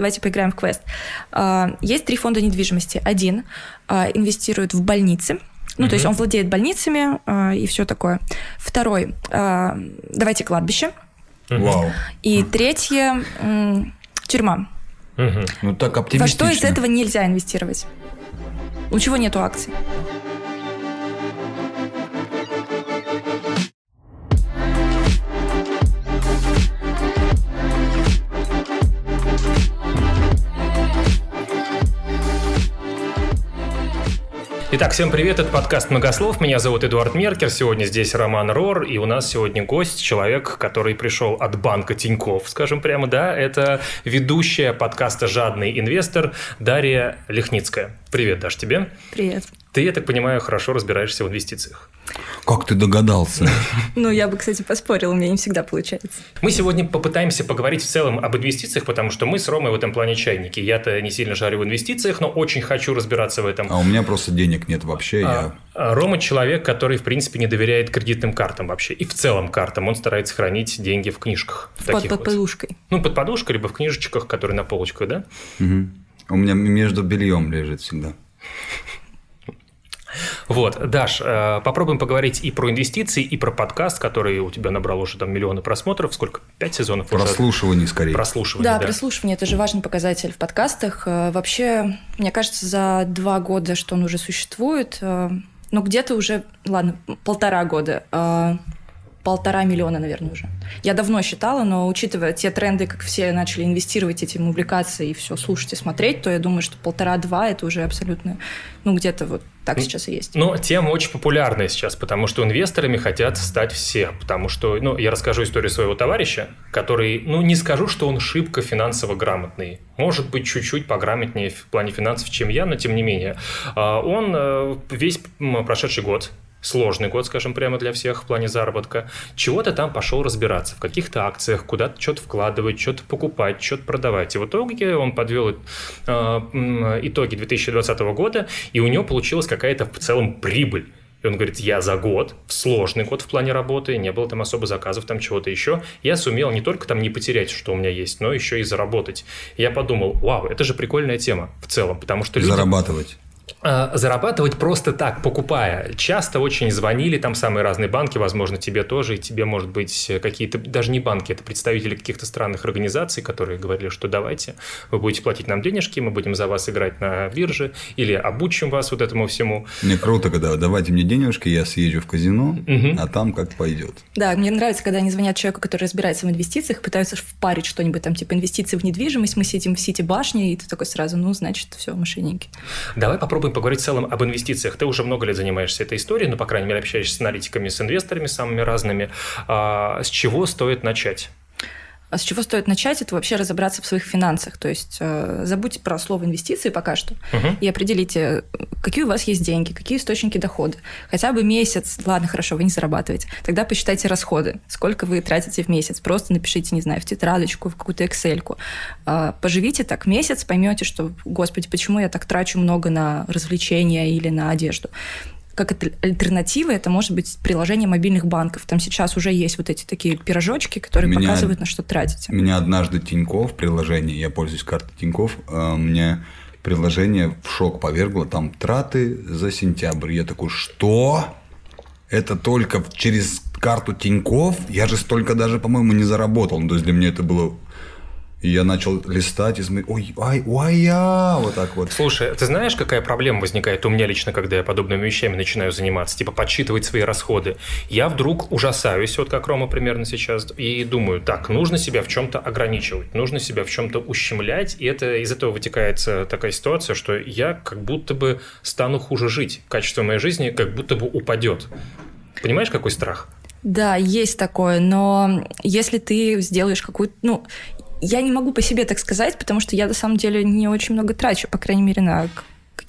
давайте поиграем в квест. А, есть три фонда недвижимости. Один а, инвестирует в больницы, ну, то есть он владеет больницами э, и все такое. Второй, э, давайте кладбище. Вау. И третье, э, тюрьма. Ну, так Во оптимистично. что из этого нельзя инвестировать? У чего нету акций? Итак, всем привет, это подкаст «Многослов», меня зовут Эдуард Меркер, сегодня здесь Роман Рор, и у нас сегодня гость, человек, который пришел от банка Тиньков, скажем прямо, да, это ведущая подкаста «Жадный инвестор» Дарья Лихницкая. Привет, Даш, тебе. Привет. Ты, я так понимаю, хорошо разбираешься в инвестициях. Как ты догадался? Ну, я бы, кстати, поспорила, у меня не всегда получается. Мы сегодня попытаемся поговорить в целом об инвестициях, потому что мы с Ромой в этом плане чайники. Я-то не сильно жарю в инвестициях, но очень хочу разбираться в этом. А у меня просто денег нет вообще. А, Я... а Рома человек, который, в принципе, не доверяет кредитным картам вообще. И в целом картам. Он старается хранить деньги в книжках. Под, таких под вот. подушкой. Ну, под подушкой, либо в книжечках, которые на полочках, да? Мгм. У меня между бельем лежит всегда. Вот, Даш, э, попробуем поговорить и про инвестиции, и про подкаст, который у тебя набрал уже там миллионы просмотров. Сколько? Пять сезонов уже? Прослушивание скорее. Прослушиваний, Да, да. прослушивание – это же важный показатель в подкастах. Э, Вообще, мне кажется, за два года, что он уже существует, э, ну, где-то уже, ладно, полтора года, полтора миллиона, наверное, уже. Я давно считала, но учитывая те тренды, как все начали инвестировать этим увлекаться и все слушать и смотреть, то я думаю, что полтора-два – это уже абсолютно, ну, где-то вот так сейчас и есть. Но тема очень популярная сейчас, потому что инвесторами хотят стать все. Потому что, ну, я расскажу историю своего товарища, который, ну, не скажу, что он шибко финансово грамотный. Может быть, чуть-чуть пограмотнее в плане финансов, чем я, но тем не менее. А, Он э, весь прошедший год сложный год, скажем прямо для всех в плане заработка, чего-то там пошел разбираться, в каких-то акциях, куда-то что-то вкладывать, что-то покупать, что-то продавать. И в итоге он подвел э, итоги 2020 года, и у него получилась какая-то в целом прибыль. И он говорит, я за год, сложный год в плане работы, не было там особо заказов, там чего-то еще, я сумел не только там не потерять, что у меня есть, но еще и заработать. И я подумал, вау, это же прикольная тема в целом, потому что люди... Зарабатывать. А, Зарабатывать просто так, покупая. Часто очень звонили там самые разные банки, возможно, тебе тоже, и тебе, может быть, какие-то, даже не банки, это представители каких-то странных организаций, которые говорили, что давайте, вы будете платить нам денежки, мы будем за вас играть на бирже, или обучим вас вот этому всему. Мне круто, когда давайте мне денежки, я съезжу в казино, Мгм. а там как пойдет. Да, мне нравится, когда они звонят человеку, который разбирается в инвестициях, пытаются впарить что-нибудь там, типа инвестиции в недвижимость, мы сидим в Сити башне, и ты такой сразу, ну, значит, все, мошенники. Давай попробуем поговорить в целом об инвестициях. Ты уже много лет занимаешься этой историей, ну, по крайней мере, общаешься с аналитиками, с инвесторами самыми разными. А, с чего стоит начать? А с чего стоит начать, это вообще разобраться в своих финансах. То есть э, забудьте про слово инвестиции пока что Мгм. и определите, какие у вас есть деньги, какие источники дохода. Хотя бы месяц, ладно, хорошо, вы не зарабатываете. Тогда посчитайте расходы, сколько вы тратите в месяц. Просто напишите, не знаю, в тетрадочку, в какую-то Excel-ку. А, Поживите так месяц, поймете, что, господи, почему я так трачу много на развлечения или на одежду как альтернатива, это может быть приложение мобильных банков. Там сейчас уже есть вот эти такие пирожочки, которые Меня- показывают, на что тратите. Меня однажды Тиньков приложение, я пользуюсь картой Тиньков, а, мне приложение в шок повергло, там траты за сентябрь. Я такой, что? Это только через карту Тиньков? Я же столько даже, по-моему, не заработал. Ну, То есть для меня это было... И я начал листать и смотреть, ой, ай, ой, я, вот так вот. Слушай, ты знаешь, какая проблема возникает у меня лично, когда я подобными вещами начинаю заниматься, типа подсчитывать свои расходы? Я вдруг ужасаюсь, вот как Рома примерно сейчас, и думаю, так, нужно себя в чем-то ограничивать, нужно себя в чем-то ущемлять, и это из этого вытекает такая ситуация, что я как будто бы стану хуже жить, качество моей жизни как будто бы упадет. Понимаешь, какой страх? Да, есть такое, но если ты сделаешь какую-то... Ну, я не могу по себе так сказать, потому что я на самом деле не очень много трачу, по крайней мере, на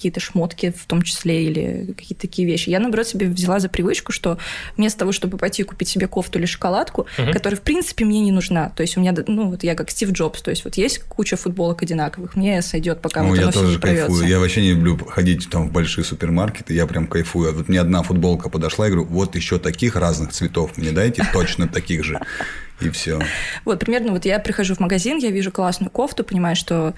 какие-то шмотки в том числе или какие-то такие вещи. Я, наоборот, себе взяла за привычку, что вместо того, чтобы пойти купить себе кофту или шоколадку, угу. которая, в принципе, мне не нужна, то есть у меня, ну, вот я как Стив Джобс, то есть вот есть куча футболок одинаковых, мне сойдет, пока ну, вот я оно тоже все не кайфую. Я вообще не люблю ходить там в большие супермаркеты, я прям кайфую. А вот мне одна футболка подошла, я говорю, вот еще таких разных цветов мне дайте, точно таких же. И все. Вот, примерно вот я прихожу в магазин, я вижу классную кофту, понимаю, что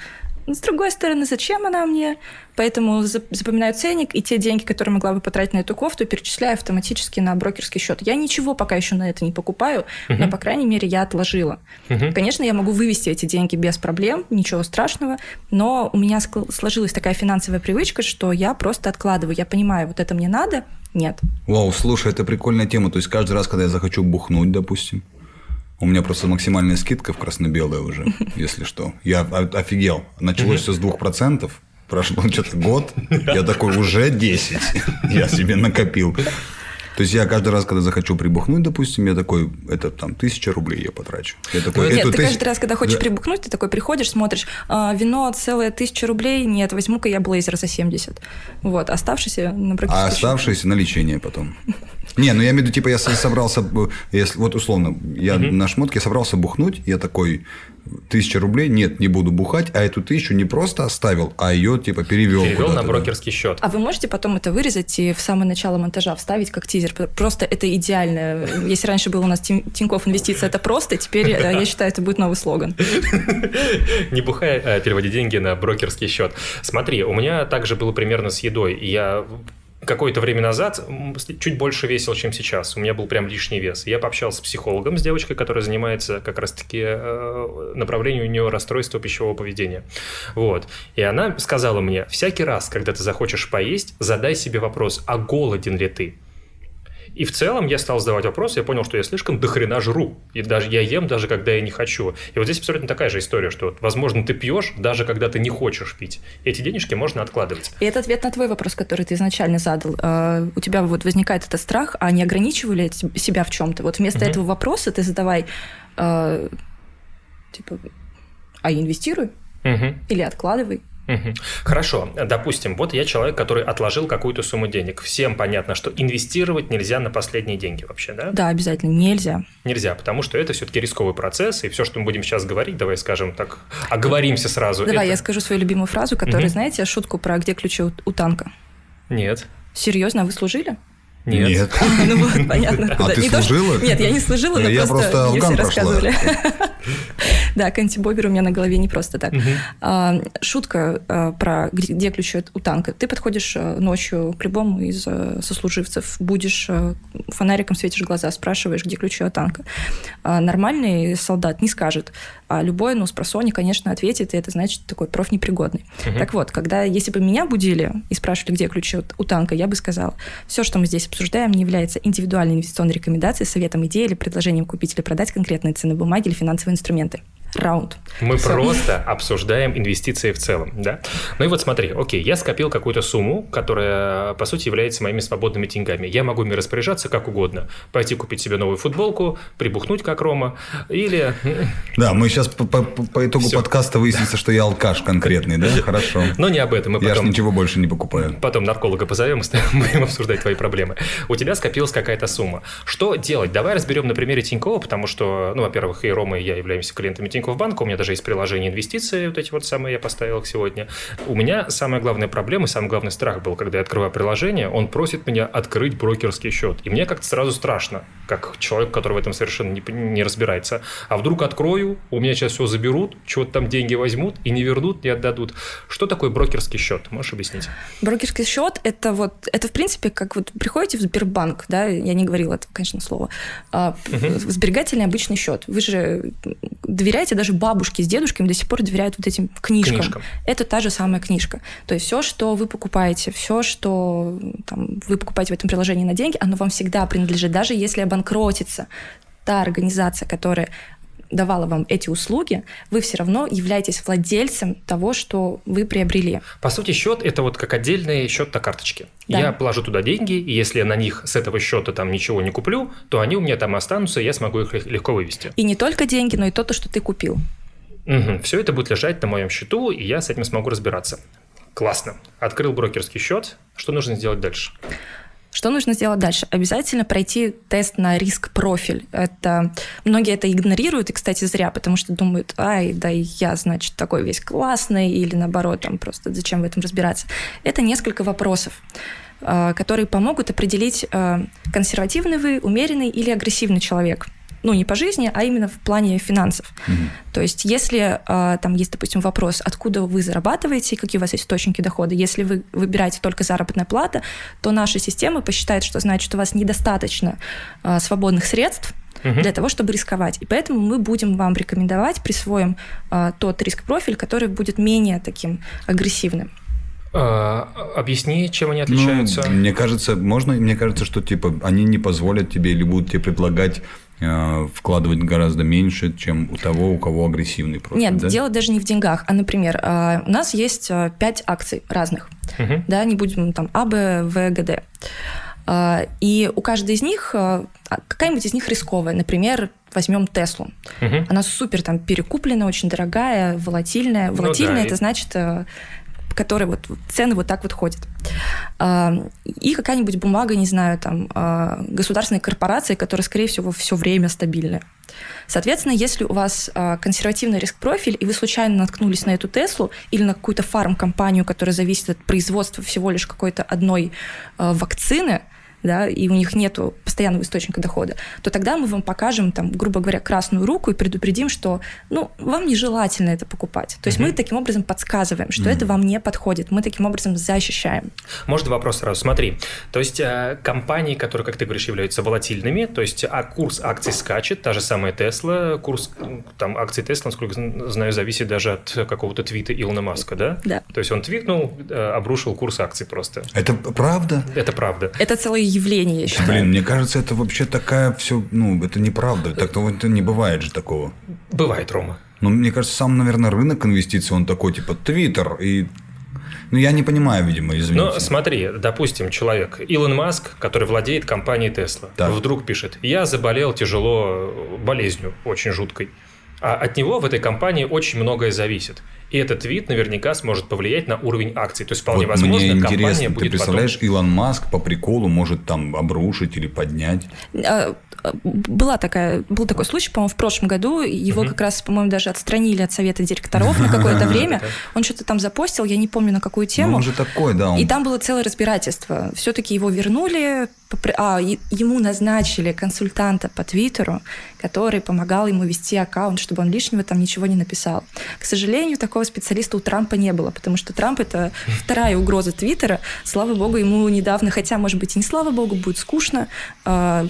с другой стороны, зачем она мне? Поэтому запоминаю ценник, и те деньги, которые могла бы потратить на эту кофту, перечисляю автоматически на брокерский счет. Я ничего пока еще на это не покупаю, uh-huh. но, по крайней мере, я отложила. Uh-huh. Конечно, я могу вывести эти деньги без проблем, ничего страшного, но у меня сложилась такая финансовая привычка, что я просто откладываю. Я понимаю, вот это мне надо, нет. Вау, слушай, это прикольная тема. То есть каждый раз, когда я захочу бухнуть, допустим, у меня просто максимальная скидка в красно-белое уже, если что. Я офигел. Началось все с двух процентов. Прошло что-то год. Я такой, уже 10. Я себе накопил. То есть я каждый раз, когда захочу прибухнуть, допустим, я такой, это там тысяча рублей я потрачу. Я такой, нет, ты тысяч... каждый раз, когда хочешь да. прибухнуть, ты такой приходишь, смотришь, а, вино целое тысяча рублей, нет, возьму-ка я блейзер за 70. Вот, оставшийся на А оставшийся на лечение потом. Не, ну я имею в виду, типа, я собрался, если, вот условно, я на шмотке собрался бухнуть, я такой, тысяча рублей, нет, не буду бухать, а эту тысячу не просто оставил, а ее, типа, перевел. Перевел на брокерский да. счет. А вы можете потом это вырезать и в самое начало монтажа вставить как тизер? Просто это идеально. Если раньше был у нас Тинькофф инвестиция, это просто, теперь, э, я считаю, это будет новый слоган. Не бухай, а переводи деньги на брокерский счет. Смотри, у меня также было примерно с едой. Я какое-то время назад чуть больше весил, чем сейчас. У меня был прям лишний вес. Я пообщался с психологом, с девочкой, которая занимается как раз-таки э, направлением у нее расстройства пищевого поведения. Вот. И она сказала мне, всякий раз, когда ты захочешь поесть, задай себе вопрос, а голоден ли ты? И в целом я стал задавать вопросы, я понял, что я слишком дохрена жру. И даже я ем, даже когда я не хочу. И вот здесь абсолютно такая же история, что, возможно, ты пьешь, даже когда ты не хочешь пить. Эти денежки можно откладывать. И это ответ на твой вопрос, который ты изначально задал. А, у тебя вот возникает этот страх, а не ограничивали себя в чем-то? Вот вместо угу. этого вопроса ты задавай, а, типа, а инвестируй? Угу. Или откладывай? Угу. Хорошо, допустим, вот я человек, который отложил какую-то сумму денег. Всем понятно, что инвестировать нельзя на последние деньги вообще, да? Да, обязательно, нельзя. Нельзя, потому что это все-таки рисковый процесс, и все, что мы будем сейчас говорить, давай скажем так, оговоримся сразу. Давай, это... я скажу свою любимую фразу, которую, угу. знаете, шутку про «где ключи у, у танка»? Нет. Серьезно, а вы служили? Нет. Нет. Ну вот, понятно. А ты служила? Нет, я не служила, но я просто мне все рассказывали. Да, Кэнти Бобер у меня на голове не просто так. А, шутка а, про где ключи у танка. Ты подходишь а, ночью к любому из сослуживцев, будешь фонариком светишь глаза, спрашиваешь, где ключи от танка. Нормальный солдат не скажет, а любой, ну, с просони, конечно, ответит, и это значит такой профнепригодный. Так вот, когда, если бы меня будили и спрашивали, где ключи у танка, я бы сказала, все, что мы здесь обсуждаем, не является индивидуальной инвестиционной рекомендацией, советом, идеей или предложением купить или продать конкретные ценные бумаги или финансовые инструменты раунд. Мы Все. просто обсуждаем инвестиции в целом, да? Ну и вот смотри, окей, я скопил какую-то сумму, которая, по сути, является моими свободными деньгами. Я могу ими распоряжаться как угодно. Пойти купить себе новую футболку, прибухнуть как Рома, или... Да, мы сейчас по, по, по итогу Всё. подкаста выяснится, что я алкаш конкретный, да? Хорошо. Но не об этом. Мы я потом... ничего больше не покупаю. Потом нарколога позовем и будем обсуждать твои проблемы. У тебя скопилась какая-то сумма. Что делать? Давай разберем на примере Тинькова, потому что, ну, во-первых, и Рома, и я являемся клиентами Тинькова Тинькофф банка, у меня даже есть приложение инвестиции, вот эти вот самые я поставил их сегодня. У меня самая главная проблема, самый главный страх был, когда я открываю приложение, он просит меня открыть брокерский счет. И мне как-то сразу страшно, как человек, который в этом совершенно не, не разбирается. А вдруг открою, у меня сейчас все заберут, чего-то там деньги возьмут и не вернут, не отдадут. Что такое брокерский счет? Можешь объяснить? Брокерский счет – это вот, это в принципе, как вот приходите в Сбербанк, да, я не говорила это, конечно, слово, а, угу. сберегательный обычный счет. Вы же доверяете даже бабушке бабушки с дедушками до сих пор доверяют вот этим книжкам. книжкам. Это та же самая книжка. То есть все, что вы покупаете, все, что там, вы покупаете в этом приложении на деньги, оно вам всегда принадлежит, даже если обанкротится та организация, которая давала вам эти услуги, вы все равно являетесь владельцем того, что вы приобрели. По сути, счет это вот как отдельный счет на карточке. Да. Я положу туда деньги, и если я на них с этого счета там ничего не куплю, то они у меня там останутся, и я смогу их легко вывести. И не только деньги, но и то, что ты купил. Угу. Все это будет лежать на моем счету, и я с этим смогу разбираться. Классно. Открыл брокерский счет. Что нужно сделать дальше? Что нужно сделать дальше? Обязательно пройти тест на риск-профиль. Это многие это игнорируют, и, кстати, зря, потому что думают, ай, да я, значит, такой весь классный, или наоборот, там просто зачем в этом разбираться. Это несколько вопросов э, которые помогут определить, э, консервативный вы, умеренный или агрессивный человек ну, не по жизни, а именно в плане финансов. Угу. То есть, если э, там есть, допустим, вопрос, откуда вы зарабатываете, какие у вас есть источники дохода, если вы выбираете только заработная плата, то наша система посчитает, что значит, у вас недостаточно э, свободных средств, для того, чтобы рисковать. И поэтому мы будем вам рекомендовать, присвоим э, тот риск-профиль, который будет менее таким агрессивным. А, объясни, чем они отличаются. Ну, мне кажется, можно, мне кажется, что типа они не позволят тебе или будут тебе предлагать вкладывать гораздо меньше, чем у того, у кого агрессивный профиль. Нет, да? дело даже не в деньгах, а, например, э, у нас есть э, пять акций разных, угу. да, не будем там А, Б, В, Г, Д. И у каждой из них, а, какая-нибудь из них рисковая. Например, возьмем Теслу. Угу. Она супер там перекуплена, очень дорогая, волатильная. Волатильная ну, да, это и... значит которые вот цены вот так вот ходят. А, и какая-нибудь бумага, не знаю, там, а, государственной корпорации, которая, скорее всего, все время стабильная. Соответственно, если у вас а, консервативный риск-профиль, и вы случайно наткнулись на эту Теслу или на какую-то фарм-компанию, которая зависит от производства всего лишь какой-то одной вакцины, да, и у них нет постоянного источника дохода, то тогда мы вам покажем, там, грубо говоря, красную руку и предупредим, что ну, вам нежелательно это покупать. То есть mm-hmm. мы таким образом подсказываем, что mm-hmm. это вам не подходит. Мы таким образом защищаем. Может, вопрос сразу. Смотри, то есть э, компании, которые, как ты говоришь, являются волатильными, то есть а курс акций скачет, та же самая Тесла, курс там акций Тесла, насколько знаю, зависит даже от какого-то твита Илона Маска, да? Да. То есть он твитнул, э, обрушил курс акций просто. Это правда? Это правда. Это целый явление, я считаю. Блин, мне кажется, это вообще такая все, ну, это неправда. Так-то это не бывает же такого. Бывает, Рома. Ну, мне кажется, сам, наверное, рынок инвестиций, он такой, типа, Твиттер и ну, я не понимаю, видимо, извините. Ну, смотри, допустим, человек, Илон Маск, который владеет компанией Tesla, так. вдруг пишет, я заболел тяжело болезнью, очень жуткой. А от него в этой компании очень многое зависит. И этот твит наверняка сможет повлиять на уровень акций. То есть вполне вот возможно, мне компания интересно, будет ты представляешь, потом... Илон Маск по приколу может там обрушить или поднять? А, была такая, был такой случай, по-моему, в прошлом году. Его угу. как раз, по-моему, даже отстранили от совета директоров на какое-то время. Он что-то там запостил, я не помню на какую тему. Ну, он же такой, да. И там было целое разбирательство. Все-таки его вернули, а, ему назначили консультанта по Твиттеру, который помогал ему вести аккаунт, чтобы он лишнего там ничего не написал. К сожалению, такого специалиста у Трампа не было, потому что Трамп это вторая угроза Твиттера. Слава богу, ему недавно, хотя, может быть, и не слава богу, будет скучно, а,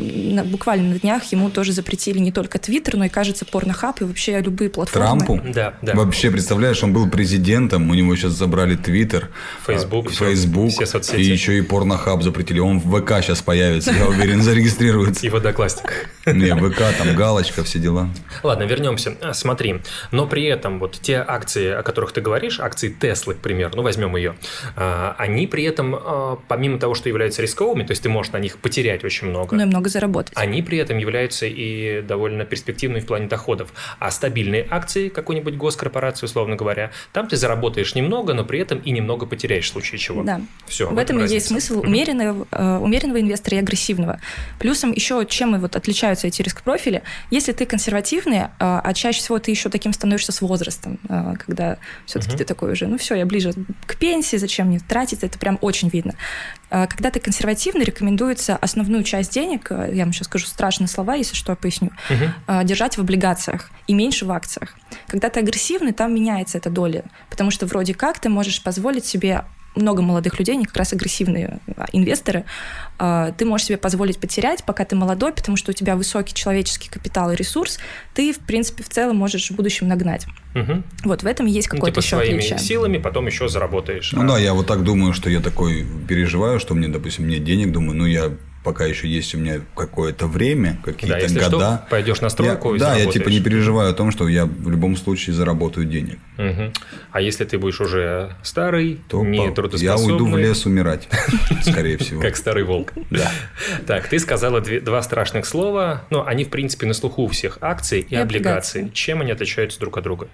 буквально на днях ему тоже запретили не только Твиттер, но и, кажется, порнохаб и вообще любые платформы. Трампу? Да, да. Вообще, представляешь, он был президентом, у него сейчас забрали Твиттер, Фейсбук, Фейсбук, все соцсети. и еще и порнохаб запретили. Он в ВК сейчас появится, я уверен, зарегистрируется. И водокластик. Не, ВК, там галочка, все дела. Ладно, вернемся. А, смотри, но при этом вот те акции, о которых ты говоришь, акции Теслы, к примеру, ну возьмем ее, а, они при этом, а, помимо того, что являются рисковыми, то есть ты можешь на них потерять очень много. Ну и много заработать. Они при этом являются и довольно перспективными в плане доходов. А стабильные акции какой-нибудь госкорпорации, условно говоря, там ты заработаешь немного, но при этом и немного потеряешь в случае чего. Да. Все. В, этом и есть смысл умеренного, э, умеренного инвестора и агрессивного. Плюсом еще, чем вот отличаются эти риск-профили, если ты консервативный, э, а чаще всего ты еще таким становишься с возрастом, э, когда все-таки угу. ты такой уже, ну все, я ближе к пенсии, зачем мне тратить, это прям очень видно. Когда ты консервативный, рекомендуется основную часть денег, я вам сейчас скажу страшные слова, если что, поясню, угу. держать в облигациях и меньше в акциях. Когда ты агрессивный, там меняется эта доля, потому что вроде как ты можешь позволить себе много молодых людей, они как раз агрессивные а, инвесторы, а, ты можешь себе позволить потерять, пока ты молодой, потому что у тебя высокий человеческий капитал и ресурс, ты, в принципе, в целом можешь в будущем нагнать. Угу. Вот в этом есть какое-то ну, типа еще своими отличие. силами потом еще заработаешь. Ну а... да, я вот так думаю, что я такой переживаю, что мне, допустим, нет денег, думаю, ну я пока еще есть у меня какое-то время, какие-то да, если года. Что, пойдешь на стройку я, и Да, я типа не переживаю о том, что я в любом случае заработаю денег. Угу. А если ты будешь уже старый, то не Я уйду в лес умирать, скорее всего. Как старый волк. Да. Так, ты сказала два страшных слова, но они, в принципе, на слуху у всех акций и облигаций. Чем они отличаются друг от друга?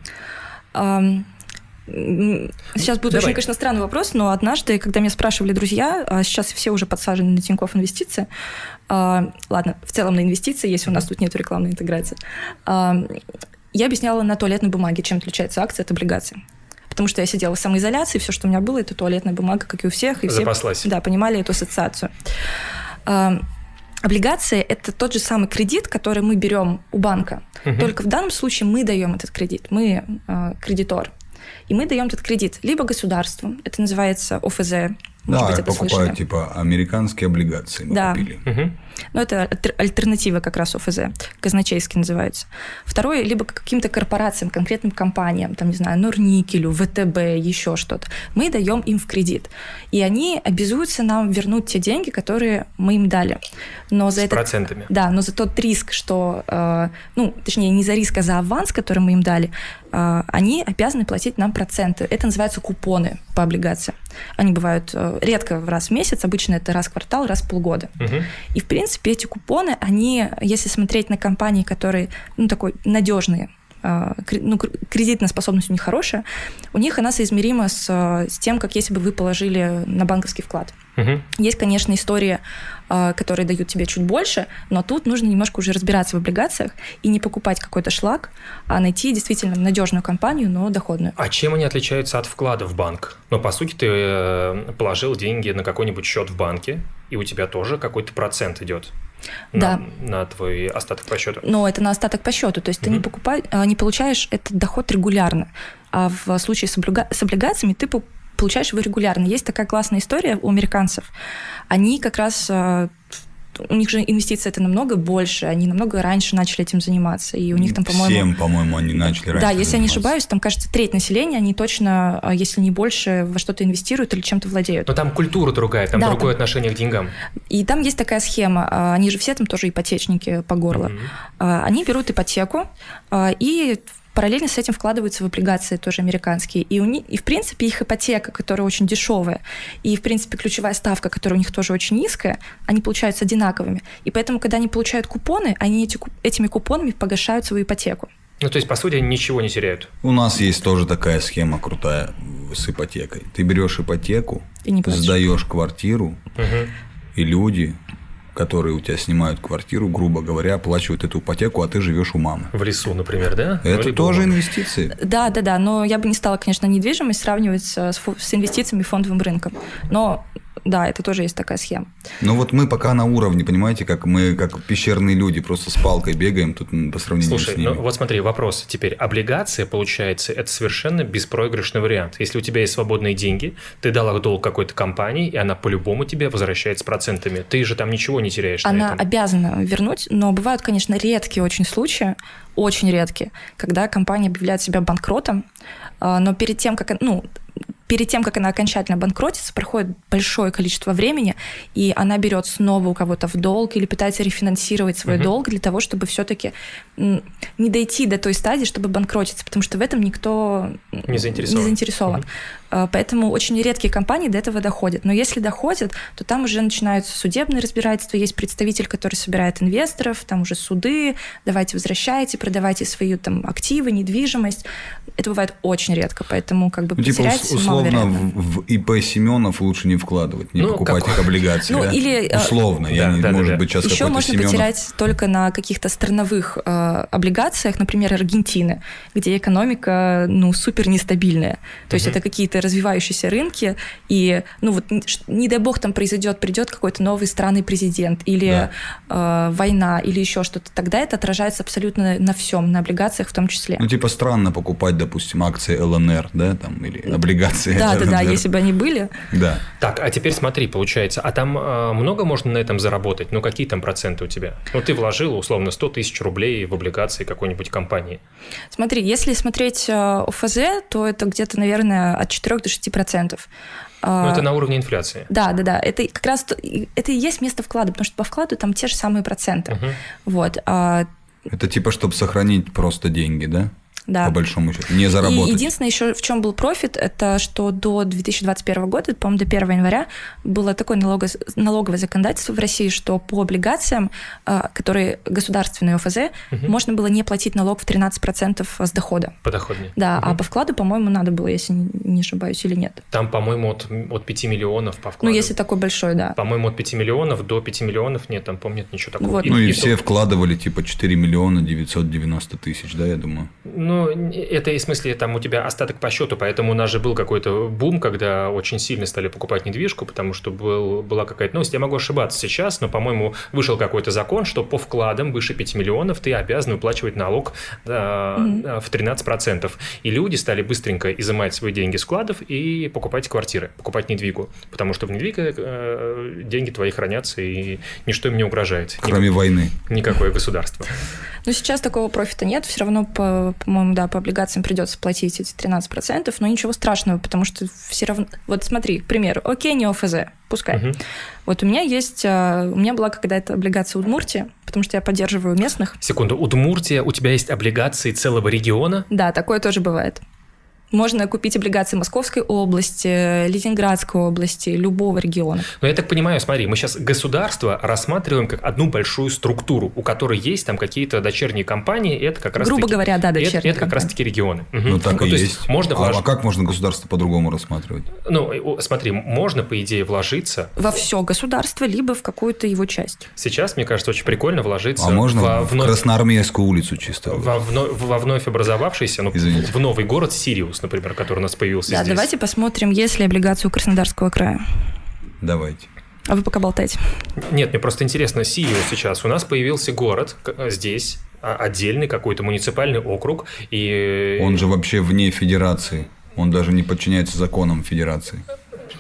Сейчас будет Давай. очень, конечно, странный вопрос, но однажды, когда меня спрашивали друзья, а сейчас все уже подсажены на Тинькофф инвестиции, а, ладно, в целом на инвестиции, если у нас тут нет рекламной интеграции, а, я объясняла на туалетной бумаге, чем отличается акция от облигации потому что я сидела в самоизоляции, все, что у меня было, это туалетная бумага, как и у всех. И Запаслась. Все, да, понимали эту ассоциацию. Облигации – это тот же самый кредит, который мы берем у банка. Угу. Только в данном случае мы даем этот кредит, мы э, кредитор. И мы даем этот кредит либо государству, это называется ОФЗ, может да, быть, это покупают слышали. типа американские облигации. Мы да. купили. Угу. Ну, это альтернатива как раз ОФЗ, казначейский называется. Второе, либо каким-то корпорациям, конкретным компаниям, там, не знаю, Норникелю, ВТБ, еще что-то. Мы даем им в кредит. И они обязуются нам вернуть те деньги, которые мы им дали. Но за С это, процентами. Да, но за тот риск, что, э, ну, точнее, не за риск, а за аванс, который мы им дали, э, они обязаны платить нам проценты. Это называется купоны по облигациям. Они бывают э, редко раз в месяц, обычно это раз в квартал, раз в полгода. Угу. И, в принципе, эти купоны, они, если смотреть на компании, которые, ну, такой надежные, ну, кредитная способность у них хорошая, у них она соизмерима с, с тем, как если бы вы положили на банковский вклад. Угу. Есть, конечно, история а, которые дают тебе чуть больше, но тут нужно немножко уже разбираться в облигациях и не покупать какой-то шлак, а найти действительно надежную компанию, но доходную. А чем они отличаются от вклада в банк? Ну, по сути, ты э, положил деньги на какой-нибудь счет в банке, и у тебя тоже какой-то процент идет. На, да. на твой остаток по счету. Но это на остаток по счету. То есть mm-hmm. ты не, покупай, а, не получаешь этот доход регулярно. А в случае с, облига... с облигациями ты получаешь его регулярно. Есть такая классная история у американцев. Они как раз э, у них же инвестиции это намного больше, они намного раньше начали этим заниматься, и у них там, по-моему... Всем, по-моему, они начали раньше Да, если я не ошибаюсь, там, кажется, треть населения, они точно, э, если не больше, во что-то инвестируют или чем-то владеют. Но там культура другая, там да, другое там... отношение к деньгам. И там есть такая схема, э, они же все там тоже ипотечники по горло. Mm-hmm. Они берут ипотеку, и параллельно с этим вкладываются в облигации тоже американские. И, у них, и в принципе их ипотека, которая очень дешевая, и в принципе ключевая ставка, которая у них тоже очень низкая, они получаются одинаковыми. И поэтому, когда они получают купоны, они эти, этими купонами погашают свою ипотеку. Ну, то есть, по сути, они ничего не теряют. У нас есть тоже такая схема крутая с ипотекой. Ты берешь ипотеку, сдаешь квартиру, угу. и люди которые у тебя снимают квартиру, грубо говоря, оплачивают эту ипотеку, а ты живешь у мамы. В лесу, например, да? Это ну, тоже инвестиции. Да, да, да. Но я бы не стала, конечно, недвижимость сравнивать с, с инвестициями фондовым рынком. Но да, это тоже есть такая схема. Ну вот мы пока на уровне, понимаете, как мы как пещерные люди, просто с палкой бегаем тут по сравнению Слушай, с ними. ну вот смотри, вопрос теперь. Облигация, получается, это совершенно беспроигрышный вариант. Если у тебя есть свободные деньги, ты дал их долг какой-то компании, и она по-любому тебе возвращает с процентами. Ты же там ничего не теряешь Она обязана вернуть, но бывают, конечно, редкие очень случаи, очень редкие, когда компания объявляет себя банкротом, а, но перед тем, как... Ну, перед тем, как она окончательно банкротится, проходит большое количество времени, и она берет снова у кого-то в долг или пытается рефинансировать свой угу. долг для того, чтобы все-таки не дойти до той стадии, чтобы банкротиться, потому что в этом никто не заинтересован. Не заинтересован. Угу. Поэтому очень редкие компании до этого доходят. Но если доходят, то там уже начинаются судебные разбирательства, есть представитель, который собирает инвесторов, там уже суды, давайте возвращайте, продавайте свои там активы, недвижимость. Это бывает очень редко, поэтому как бы ну, типа, условно в, в ИП Семенов лучше не вкладывать, не ну, покупать как... их облигации. Ну, да? или, э, условно, да, я не, да, может да, быть, сейчас Еще можно Семенов... потерять только на каких-то страновых э, облигациях, например, Аргентины, где экономика ну, супер нестабильная. То есть это какие-то развивающиеся рынки, и ну вот не дай бог там произойдет, придет какой-то новый странный президент, или да. э, война, или еще что-то, тогда это отражается абсолютно на всем, на облигациях в том числе. Ну, типа странно покупать, допустим, акции ЛНР, да, там, или облигации. Да, да, да, если бы они были. Да. Так, а теперь смотри, получается, а там э, много можно на этом заработать? Ну, какие там проценты у тебя? Ну, ты вложил, условно, 100 тысяч рублей в облигации какой-нибудь компании. Смотри, если смотреть э, ОФЗ, то это где-то, наверное, от 4 до 6 процентов. Ну, это на уровне инфляции. Да, да, да. Это как раз это и есть место вклада, потому что по вкладу там те же самые проценты. Угу. Вот. Это типа, чтобы сохранить просто деньги, да? Да. по большому счету. Не И заработать. единственное еще в чем был профит, это что до 2021 года, по-моему, до 1 января было такое налого- налоговое законодательство в России, что по облигациям, а, которые государственные ОФЗ, можно было не платить налог в 13% с дохода. Подоходнее. Да, а Мгм. по вкладу, по-моему, надо было, если не ошибаюсь, или нет. Там, по-моему, от, от 5 миллионов по Ну, вкладу. если такой большой, да. По-моему, от 5 миллионов до 5 миллионов нет, там, помню, нет ничего такого. Вот. Ну и то- все вкладывали типа 4 миллиона 990 тысяч, да, я думаю. Ну, это и в смысле, там у тебя остаток по счету, поэтому у нас же был какой-то бум, когда очень сильно стали покупать недвижку, потому что был, была какая-то новость. Я могу ошибаться сейчас, но, по-моему, вышел какой-то закон, что по вкладам выше 5 миллионов ты обязан выплачивать налог да, да, в 13%. И люди стали быстренько изымать свои деньги с вкладов и покупать квартиры, покупать недвигу, потому что в недвиге э, деньги твои хранятся, и ничто им не угрожает. Кроме войны. Никакое государство. Но сейчас такого профита нет, все равно, по, по-моему, да, по облигациям придется платить эти 13%, но ничего страшного, потому что все равно... Вот смотри, к примеру, окей, не ОФЗ, пускай. Мгм. Вот у меня есть... а, У меня была когда-то облигация Удмуртии, потому что я поддерживаю местных. Секунду, Удмуртия, у тебя есть облигации целого региона? Да, такое тоже бывает. Можно купить облигации Московской области, Ленинградской области, любого региона. Но я так понимаю, смотри, мы сейчас государство рассматриваем как одну большую структуру, у которой есть там какие-то дочерние компании, и это как раз Грубо говоря, да, это, дочерние это как раз таки регионы. Мгм. Ну так то и есть есть. Можно а, влож- а как можно государство по-другому рассматривать? Ну, смотри, можно, по идее, вложиться. Во все государство, либо в какую-то его часть. Сейчас, мне кажется, очень прикольно вложиться А можно во, в вновь, Красноармейскую улицу чисто? во вно- во вновь образовавшийся, ну, Извините. в новый город Сириус, например, который у нас появился Да, здесь. давайте посмотрим, есть ли облигацию у Краснодарского края. Давайте. А вы пока болтайте. Нет, мне просто интересно, Сириус сейчас. У нас появился город э, здесь, а, отдельный какой-то муниципальный округ, и... Он же вообще вне федерации. Он даже не подчиняется законам федерации.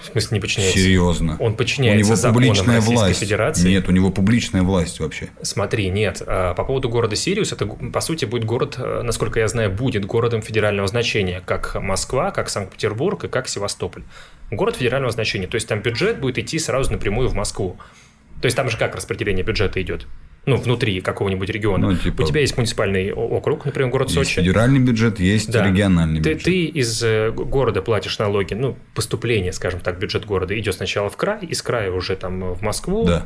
В смысле, не подчиняется? Серьезно. Он У подчиняется него законам публичная Российской власть. Федерации. Нет, у него публичная власть вообще. Смотри, нет. а, По поводу города Сириус, это, по сути, будет город, э, насколько я знаю, будет городом федерального значения, как Москва, как Санкт-Петербург и как Севастополь. Город федерального значения. То есть там бюджет будет идти сразу напрямую в Москву. То есть там же как распределение бюджета идет? Ну, внутри какого-нибудь региона. Ну, типа- У тебя есть муниципальный округ, например, город Есть Сочи. федеральный бюджет, есть Да. региональный Ты, бюджет. ты из э, города платишь налоги, ну, поступление, скажем так, бюджет города идет сначала в край, из края уже там в Москву, Да.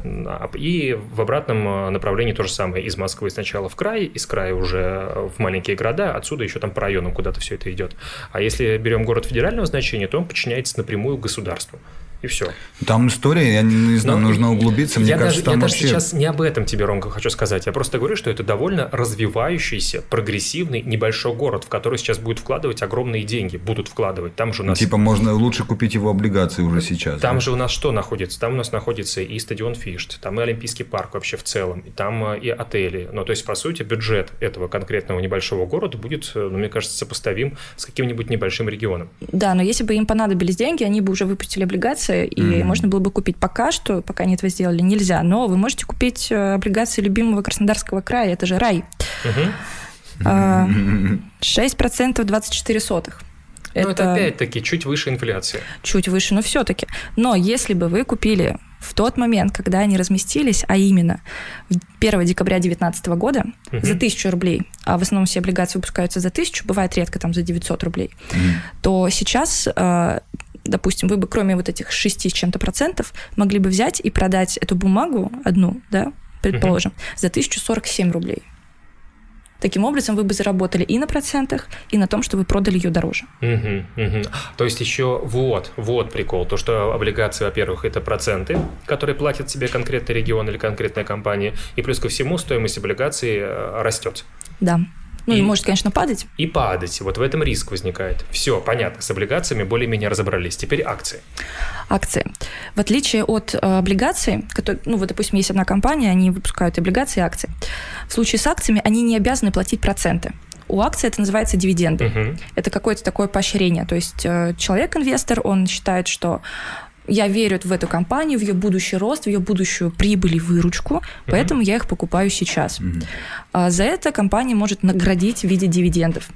и в обратном э, направлении то же самое. Из Москвы сначала в край, из края уже э, в маленькие города, отсюда еще там по районам куда-то все это идет. А если берем город федерального значения, то он подчиняется напрямую государству. И все. Там история, я не, не знаю, нужно углубиться. Мне я кажется, даже, там я даже вообще... сейчас не об этом тебе, Ромка, хочу сказать. Я просто говорю, что это довольно развивающийся, прогрессивный небольшой город, в который сейчас будет вкладывать огромные деньги. Будут вкладывать. Там же у нас... Типа можно лучше купить его облигации уже сейчас. Там да? же у нас что находится? Там у нас находится и стадион Фишт, там и Олимпийский парк вообще в целом, и там э, и отели. Ну, то есть, по сути, бюджет этого конкретного небольшого города будет, э, ну, мне кажется, сопоставим с каким-нибудь небольшим регионом. Да, но если бы им понадобились деньги, они бы уже выпустили облигации, и Мгм. можно было бы купить. Пока что, пока они этого сделали, нельзя. Но вы можете купить э, облигации любимого Краснодарского края. Это же рай. А, 6% 24 сотых. Ну, это опять-таки чуть выше инфляции. чуть выше, но все-таки. Но если бы вы купили в тот момент, когда они разместились, а именно в 1 декабря 2019 года Мгм. за 1000 рублей, а в основном все облигации выпускаются за 1000, бывает редко там за 900 рублей, Мгм. то сейчас, э, допустим, вы бы кроме вот этих 6 с чем-то процентов могли бы взять и продать эту бумагу одну, да, предположим, за 1047 рублей. Таким образом, вы бы заработали и на процентах, и на том, что вы продали ее дороже. Мгм, мгм. То есть еще вот, вот прикол, то что облигации, во-первых, это проценты, которые платит себе конкретный регион или конкретная компания, и плюс ко всему стоимость облигаций э, растет. Да. Ну и, может, конечно, падать. И падать. Вот в этом риск возникает. Все, понятно, с облигациями более-менее разобрались. Теперь акции. акции. В отличие от э, облигаций, которые, ну вот, допустим, есть одна компания, они выпускают облигации и акции. В случае с акциями они не обязаны платить проценты. У акций это называется дивиденды. Мгм. Это какое-то такое поощрение. То есть э, человек-инвестор, он считает, что я верю в эту компанию, в ее будущий рост, в ее будущую прибыль и выручку, поэтому я их покупаю сейчас. Мгм. А за это компания может наградить в виде дивидендов,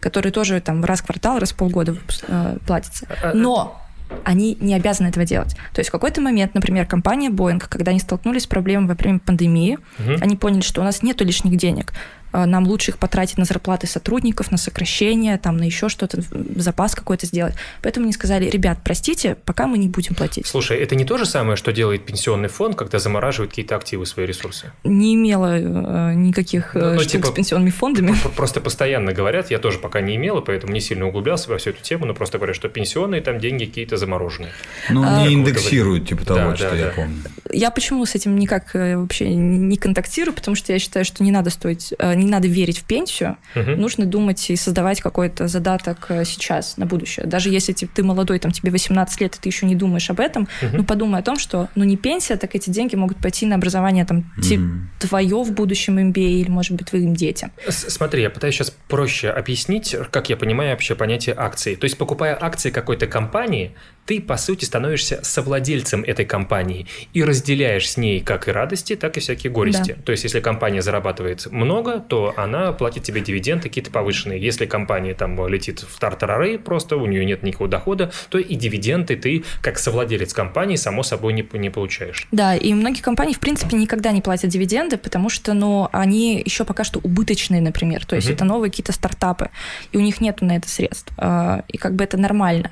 которые тоже там раз в квартал, раз в полгода э, платятся. А, Но они не обязаны этого делать. То есть в какой-то момент, например, компания Boeing, когда они столкнулись с проблемой во время пандемии, Мгм. они поняли, что у нас нет лишних денег. Э, нам лучше их потратить на зарплаты сотрудников, на сокращение, там, на еще что-то, запас какой-то сделать. Поэтому они сказали, ребят, простите, пока мы не будем платить. Слушай, это не то же самое, что делает пенсионный фонд, когда замораживает какие-то активы, свои ресурсы? Не имела э, никаких ну, ну, штук типа, с пенсионными фондами. Просто постоянно говорят, я тоже пока не имела, поэтому не сильно углублялся во всю эту тему, но просто говорят, что пенсионные там деньги какие-то замороженные. Ну, а, не индексируют, типа того, да, что да, я да. помню. Я почему с этим никак э, вообще не контактирую, потому что я считаю, что не надо стоить, э, не надо верить в пенсию, угу. нужно думать и создавать какой-то задаток э, сейчас, на будущее. Даже если ты молодой, там тебе 18 лет, и ты еще не думаешь об этом, угу. ну подумай о том, что ну не пенсия, так эти деньги могут пойти на образование там угу. твое в будущем MBA или, может быть, твоим детям. Смотри, я пытаюсь сейчас проще объяснить, как я понимаю вообще понятие акции. То есть, покупая акции какой-то компании, ты, по сути, становишься совладельцем этой компании и разделяешь с ней как и радости, так и всякие горести. Да. То есть, если компания зарабатывает много, то она платит тебе дивиденды какие-то повышенные. Если компания там летит в тартарары, просто у нее нет никакого дохода, то и дивиденды ты, как совладелец компании, само собой не, не получаешь. Да, и многие компании, в принципе, никогда не платят дивиденды, потому что, ну, они еще пока что убыточные, например. То есть, угу. это новые какие-то стартапы, и у них нет на это средств. А, и как бы это нормально.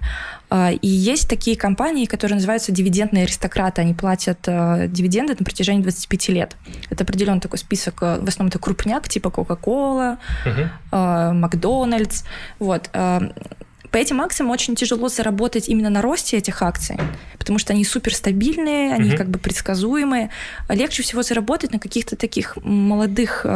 А, и есть такие компании, которые называются дивидендные аристократы. Они платят э, дивиденды на протяжении 25 лет. Это определенный такой список. Э, в основном это крупняк, типа Coca-Cola, uh Макдональдс. Вот. По этим акциям очень тяжело заработать именно на росте этих акций, потому что они суперстабильные, они uh как бы предсказуемые. Легче всего заработать на каких-то таких молодых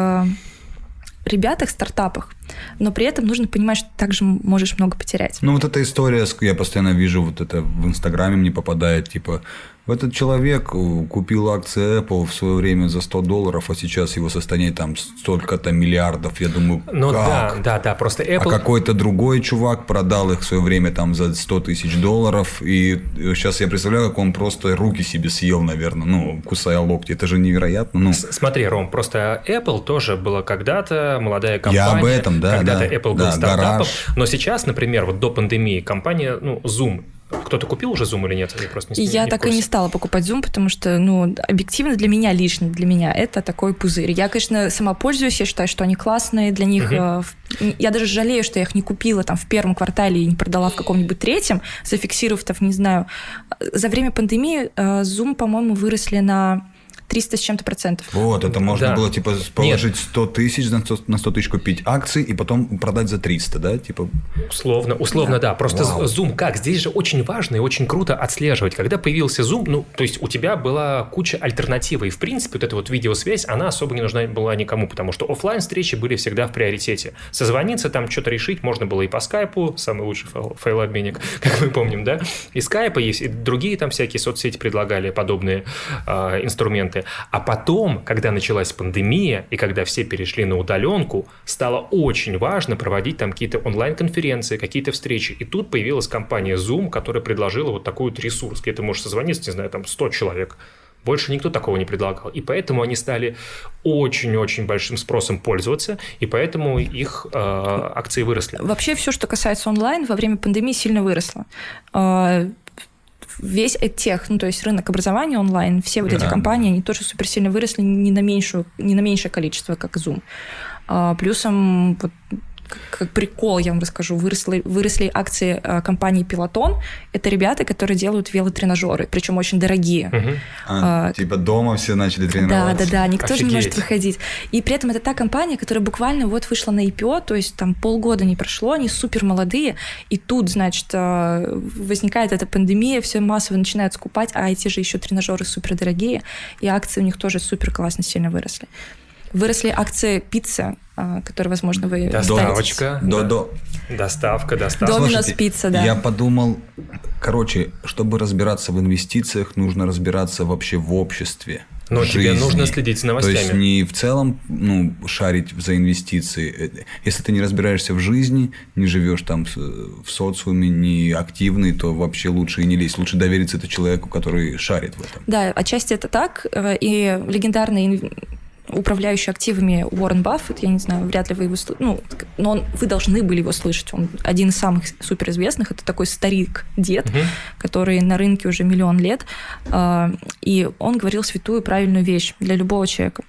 ребятах, стартапах, но при этом нужно понимать, что ты также можешь много потерять. Ну, вот эта история, я постоянно вижу, вот это в Инстаграме мне попадает, типа, этот человек э, купил акции Apple в свое время за 100 долларов, а сейчас его состояние там столько-то миллиардов. Я думаю, ну, как? да, да, да, просто Apple... А какой-то другой чувак продал их в свое время там за 100 тысяч долларов, и сейчас я представляю, как он просто руки себе съел, наверное, ну, кусая локти. Это же невероятно. Ну. Смотри, Ром, просто Apple тоже была когда-то молодая компания. Я об этом, да. Когда-то да, Apple был да, стартапом. Гараж. Но сейчас, например, вот до пандемии компания, ну, Zoom кто-то купил уже Zoom или нет? Я просто не, Я не так и не стала покупать Zoom, потому что, ну, объективно для меня лично, для меня это такой пузырь. Я, конечно, сама пользуюсь, я считаю, что они классные для них. Угу. Я даже жалею, что я их не купила там в первом квартале и не продала в каком-нибудь третьем, зафиксировав там, не знаю. За время пандемии э, Zoom, по-моему, выросли на 300 с чем-то процентов. Вот, это можно да. было, типа, положить Нет. 100 тысяч, на 100, на 100 тысяч купить акции и потом продать за 300, да? Типа... Условно, условно, да. да. Просто Вау. Zoom как? Здесь же очень важно и очень круто отслеживать. Когда появился Zoom, ну, то есть у тебя была куча альтернативы. И, в принципе, вот эта вот видеосвязь, она особо не нужна была никому, потому что офлайн встречи были всегда в приоритете. Созвониться, там что-то решить можно было и по скайпу, самый лучший файл, файлообменник, как мы помним, да? И скайпа есть, и другие там всякие соцсети предлагали подобные э, инструменты. А потом, когда началась пандемия и когда все перешли на удаленку, стало очень важно проводить там какие-то онлайн-конференции, какие-то встречи. И тут появилась компания Zoom, которая предложила вот такой вот ресурс, где ты можешь созвониться, не знаю, там 100 человек. Больше никто такого не предлагал. И поэтому они стали очень-очень большим спросом пользоваться, и поэтому их э, акции выросли. Вообще все, что касается онлайн, во время пандемии сильно выросло. Весь тех, ну, то есть рынок образования онлайн, все вот да. эти компании, они тоже супер сильно выросли не на, меньшую, не на меньшее количество, как Zoom. А, плюсом вот как прикол, я вам расскажу, выросли, выросли акции э, компании Пилотон. Это ребята, которые делают велотренажеры, причем очень дорогие. Угу. А, а, типа дома все начали тренироваться. Да, да, да, никто Офигеть. же не может выходить. И при этом это та компания, которая буквально вот вышла на IPO, то есть там полгода не прошло, они супер молодые, и тут, значит, э, возникает эта пандемия, все массово начинают скупать, а эти же еще тренажеры супер дорогие, и акции у них тоже супер классно сильно выросли. Выросли акции пиццы, а, которые, возможно, вы Доставочка. До, до. Доставка, доставка. Доминос пицца, да. Я подумал, короче, чтобы разбираться в инвестициях, нужно разбираться вообще в обществе. Но жизни. тебе нужно следить за новостями. То есть не в целом ну, шарить за инвестиции. Если ты не разбираешься в жизни, не живешь там в социуме, не активный, то вообще лучше и не лезть. Лучше довериться этому человеку, который шарит в этом. Да, отчасти это так. Э, и легендарный управляющий активами Уоррен Баффет, я не знаю, вряд ли вы его слышали, ну, но он, вы должны были его слышать. Он один из самых суперизвестных, это такой старик-дед, угу. который на рынке уже миллион лет, а, и он говорил святую правильную вещь для любого человека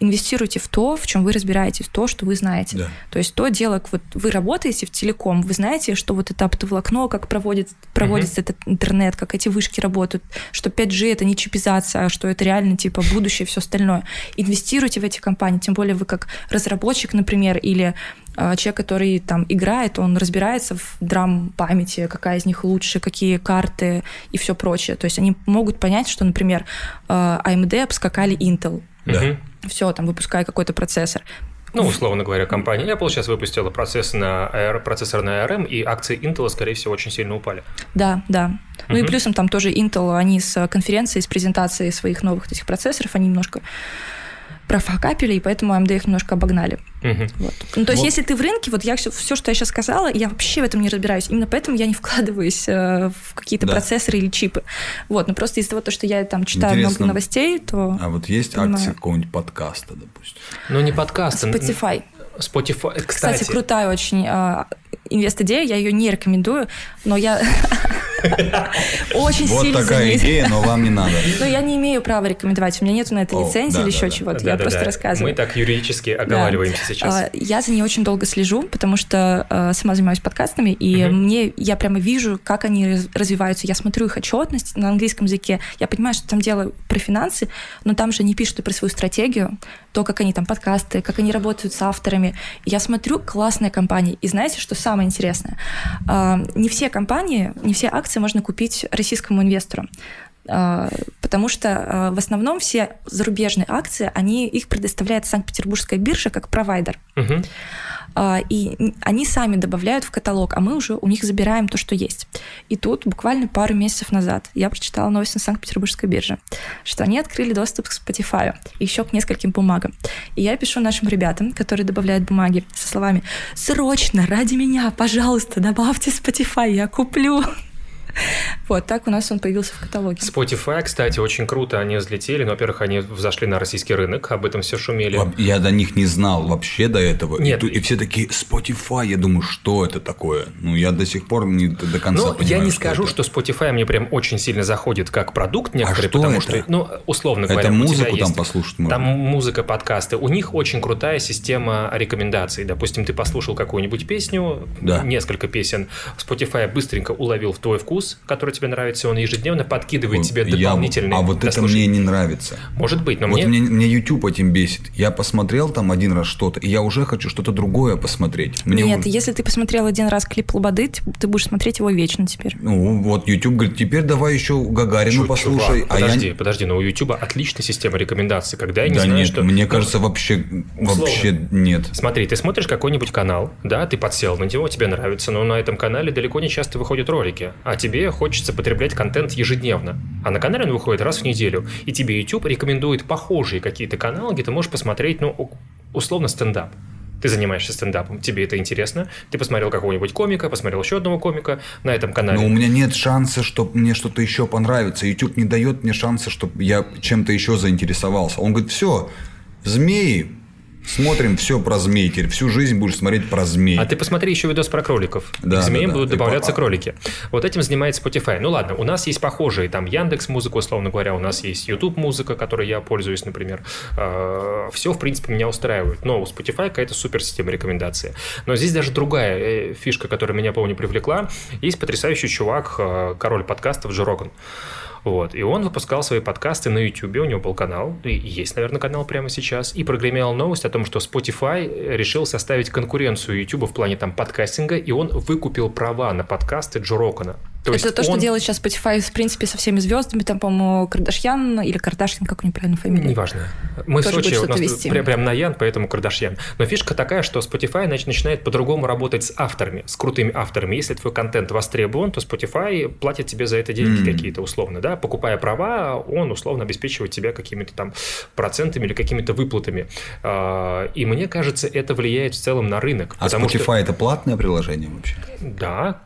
инвестируйте в то, в чем вы разбираетесь, в то, что вы знаете. Да. То есть то дело, вот вы работаете в телеком, вы знаете, что вот это оптоволокно, как проводит, проводится uh-huh. этот интернет, как эти вышки работают, что 5G это не чипизация, а что это реально типа будущее и все остальное. Инвестируйте в эти компании, тем более вы как разработчик, например, или а, человек, который там играет, он разбирается в драм-памяти, какая из них лучше, какие карты и все прочее. То есть они могут понять, что, например, а, AMD обскакали Intel. Да все, там, выпуская какой-то процессор. Ну, условно говоря, компания Apple сейчас выпустила процесс на AR, процессор на ARM, и акции Intel, скорее всего, очень сильно упали. Да, да. Ну uh и плюсом там тоже Intel, они с конференцией, с презентацией своих новых этих процессоров, они немножко профокапили, и поэтому AMD их немножко обогнали. Угу. Вот. Ну, то есть, вот. если ты в рынке, вот я все, все, что я сейчас сказала, я вообще в этом не разбираюсь. Именно поэтому я не вкладываюсь э, в какие-то да. процессоры или чипы. Вот, но просто из-за того, что я там читаю Интересно, много новостей, то. А вот есть понимаю. акции какого-нибудь подкаста, допустим? Ну, не подкаста. Spotify. Spotify, кстати. Кстати, крутая очень э, инвест-идея, я ее не рекомендую, но я очень сильно... Вот такая идея, но вам не надо. Но я не имею права рекомендовать, у меня нету на это лицензии или еще чего-то, я просто рассказываю. Мы так юридически оговариваемся сейчас. А, я за ней очень долго слежу, потому что э, сама занимаюсь подкастами, и мне, я прямо вижу, как они развиваются. Я смотрю их отчетность на английском языке, я понимаю, что там дело про финансы, но там же они пишут и про свою стратегию, то, как они там подкасты, как они работают с авторами. Я смотрю, классные компании. И знаете, что самое интересное? А, не все компании, не все акции можно купить российскому инвестору а, потому что а, в основном все зарубежные акции, они, их предоставляет Санкт-Петербургская биржа как провайдер. Угу. И они сами добавляют в каталог, а мы уже у них забираем то, что есть. И тут буквально пару месяцев назад я прочитала новость на Санкт-Петербургской бирже, что они открыли доступ к Spotify, еще к нескольким бумагам. И я пишу нашим ребятам, которые добавляют бумаги, со словами «Срочно, ради меня, пожалуйста, добавьте Spotify, я куплю». Вот, так у нас он появился в каталоге. Spotify, кстати, очень круто они взлетели. Ну, во-первых, они взошли на российский рынок, об этом все шумели. Я до них не знал вообще до этого. Нет. И, и все такие, Spotify, я думаю, что это такое? Ну, я до сих пор не до конца ну, понимаю, я не что скажу, это. что Spotify мне прям очень сильно заходит как продукт некоторые, а что потому это? что, ну, условно говоря, это музыку там есть, послушать можно. Там музыка, подкасты. У них очень крутая система рекомендаций. Допустим, ты послушал какую-нибудь песню, да. несколько песен, Spotify быстренько уловил в твой вкус, который тебе нравится, он ежедневно подкидывает тебе дополнительные. Я, а вот это мне не нравится. Может быть, но вот мне... мне... Мне YouTube этим бесит. Я посмотрел там один раз что-то, и я уже хочу что-то другое посмотреть. Мне Нет, если ты посмотрел один раз клип Лободы, ты будешь смотреть его вечно теперь. Ну, вот YouTube говорит, теперь давай еще Гагарину Чуть, послушай. Чувак, а подожди, я... подожди, но у YouTube отличная система рекомендаций, когда я не да знаю, нет, что... мне кажется, вообще, условно, вообще нет. Смотри, ты смотришь какой-нибудь канал, да, ты подсел на него, тебе нравится, но на этом канале далеко не часто выходят ролики, а тебе хочется потреблять контент ежедневно. А на канале он выходит раз в неделю. И тебе YouTube рекомендует похожие какие-то каналы, где ты можешь посмотреть, ну, условно, стендап. Ты занимаешься стендапом, тебе это интересно, ты посмотрел какого-нибудь комика, посмотрел еще одного комика на этом канале. Но у меня нет шанса, что мне что-то еще понравится. YouTube не дает мне шанса, чтобы я чем-то еще заинтересовался. Он говорит, все, змеи, Смотрим все про змей. Теперь всю жизнь будешь смотреть про змей. А ты посмотри еще видос про кроликов. Да, К змеям да, будут добавляться кролики. Вот этим занимается Spotify. Ну ладно, у нас есть похожие. Там Яндекс музыка, условно говоря, у нас есть YouTube музыка, которой я пользуюсь, например. А, все, в принципе, меня устраивает. Но у Spotify какая-то супер система рекомендации. Но здесь даже другая э, фишка, которая меня, помню, привлекла. Есть потрясающий чувак, э, король подкастов Джо Роган. Вот. И он выпускал свои подкасты на YouTube, у него был канал, и есть, наверное, канал прямо сейчас, и прогремела новость о том, что Spotify решил составить конкуренцию YouTube в плане там подкастинга, и он выкупил права на подкасты Джо Рокона. То это то, что он... делает сейчас Spotify, в принципе, со всеми звездами, там, по-моему, Кардашьян или Кардашьян, как у него правильно фамилия? Неважно. Мы Тоже в Сочи, у нас вести. прям, прям на Ян, поэтому Кардашьян. Но фишка такая, что Spotify начинает по-другому работать с авторами, с крутыми авторами. Если твой контент востребован, то Spotify платит тебе за это деньги mm. какие-то условно, да, покупая права, он условно обеспечивает тебя какими-то там процентами или какими-то выплатами. А, и мне кажется, это влияет в целом на рынок. А Spotify что... это платное приложение вообще? Да,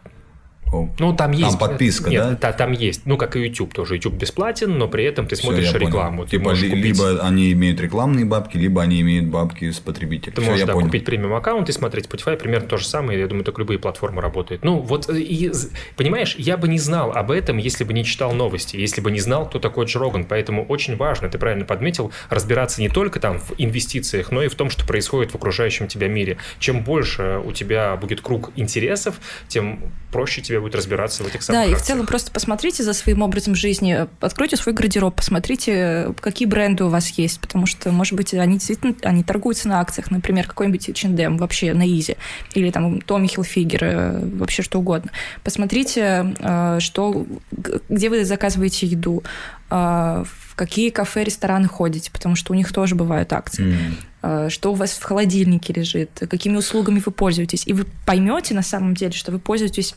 Ну, там есть... подписка, Нет, да? та- там есть. Ну, как и YouTube тоже. YouTube бесплатен, но при этом ты Всё, смотришь понял. рекламу. Ты Типа, можешь купить- либо они имеют рекламные бабки, либо они имеют бабки с потребителя. Ты Всё, можешь да, понял. купить премиум аккаунт и смотреть Spotify, примерно то же самое. Я думаю, так любые платформы работают. Ну, вот, э, и, понимаешь, я бы не знал об этом, если бы не читал новости, если бы не знал, кто такой Джо Роган. Поэтому очень важно, ты правильно подметил, разбираться не только там в инвестициях, но и в том, что происходит в окружающем тебя мире. Чем больше у тебя будет круг интересов, тем проще тебе будет разбираться в этих самых Да, и в акциях. целом просто посмотрите за своим образом жизни, откройте свой гардероб, посмотрите, какие бренды у вас есть, потому что, может быть, они действительно они торгуются на акциях, например, какой-нибудь H&M вообще на Изи, или там Томми Хилфигер, вообще что угодно. Посмотрите, э, что, где вы заказываете еду, э, в какие кафе, рестораны ходите, потому что у них тоже бывают акции э, что у вас в холодильнике лежит, какими услугами вы пользуетесь. И вы поймете на самом деле, что вы пользуетесь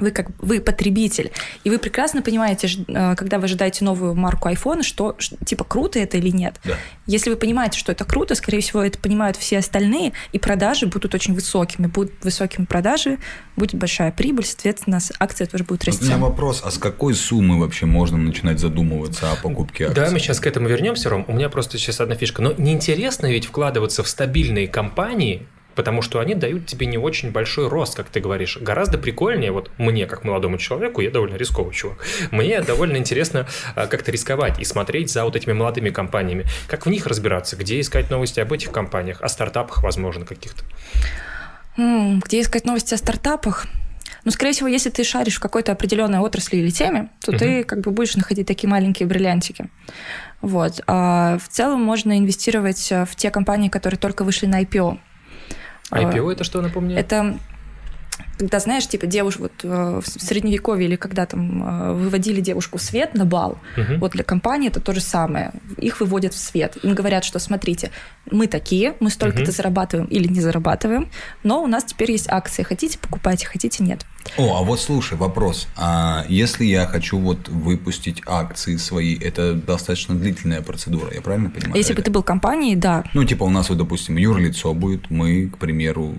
вы как вы потребитель, и вы прекрасно понимаете, э, когда вы ожидаете новую марку айфона, что типа круто это или нет. Да. Если вы понимаете, что это круто, скорее всего, это понимают все остальные, и продажи будут очень высокими. Будут высокими продажи, будет большая прибыль, соответственно, акция тоже будет Вот У расти. меня вопрос, а с какой суммы вообще можно начинать задумываться о покупке акций? Да, мы сейчас к этому вернемся, Ром. У меня просто сейчас одна фишка. Но неинтересно ведь вкладываться в стабильные компании, потому что они дают тебе не очень большой рост, как ты говоришь. Гораздо прикольнее, вот мне, как молодому человеку, я довольно рисковый чувак, мне довольно интересно а, как-то рисковать и смотреть за вот этими молодыми компаниями. Как в них разбираться, где искать новости об этих компаниях, о стартапах, возможно, каких-то. Где искать новости о стартапах? Ну, скорее всего, если ты шаришь в какой-то определенной отрасли или теме, то ты как бы будешь находить такие маленькие бриллиантики. Вот. А в целом можно инвестировать э, в те компании, которые только вышли на IPO. А, IPO это что, напомню? Это когда, знаешь, типа девушек вот э, в средневековье или когда там э, выводили девушку в свет на бал, Мгм. вот для компании это то же самое. Их выводят в свет. Им говорят, что смотрите, мы такие, мы столько-то Мгм. зарабатываем или не зарабатываем, но у нас теперь есть акции. Хотите, покупайте, хотите, нет. О, а вот слушай, вопрос. А если я хочу вот выпустить акции свои, это достаточно длительная процедура, я правильно понимаю? Если бы Или- ты был компанией, да. Ну, типа у нас вот, допустим, юрлицо будет, мы, к примеру...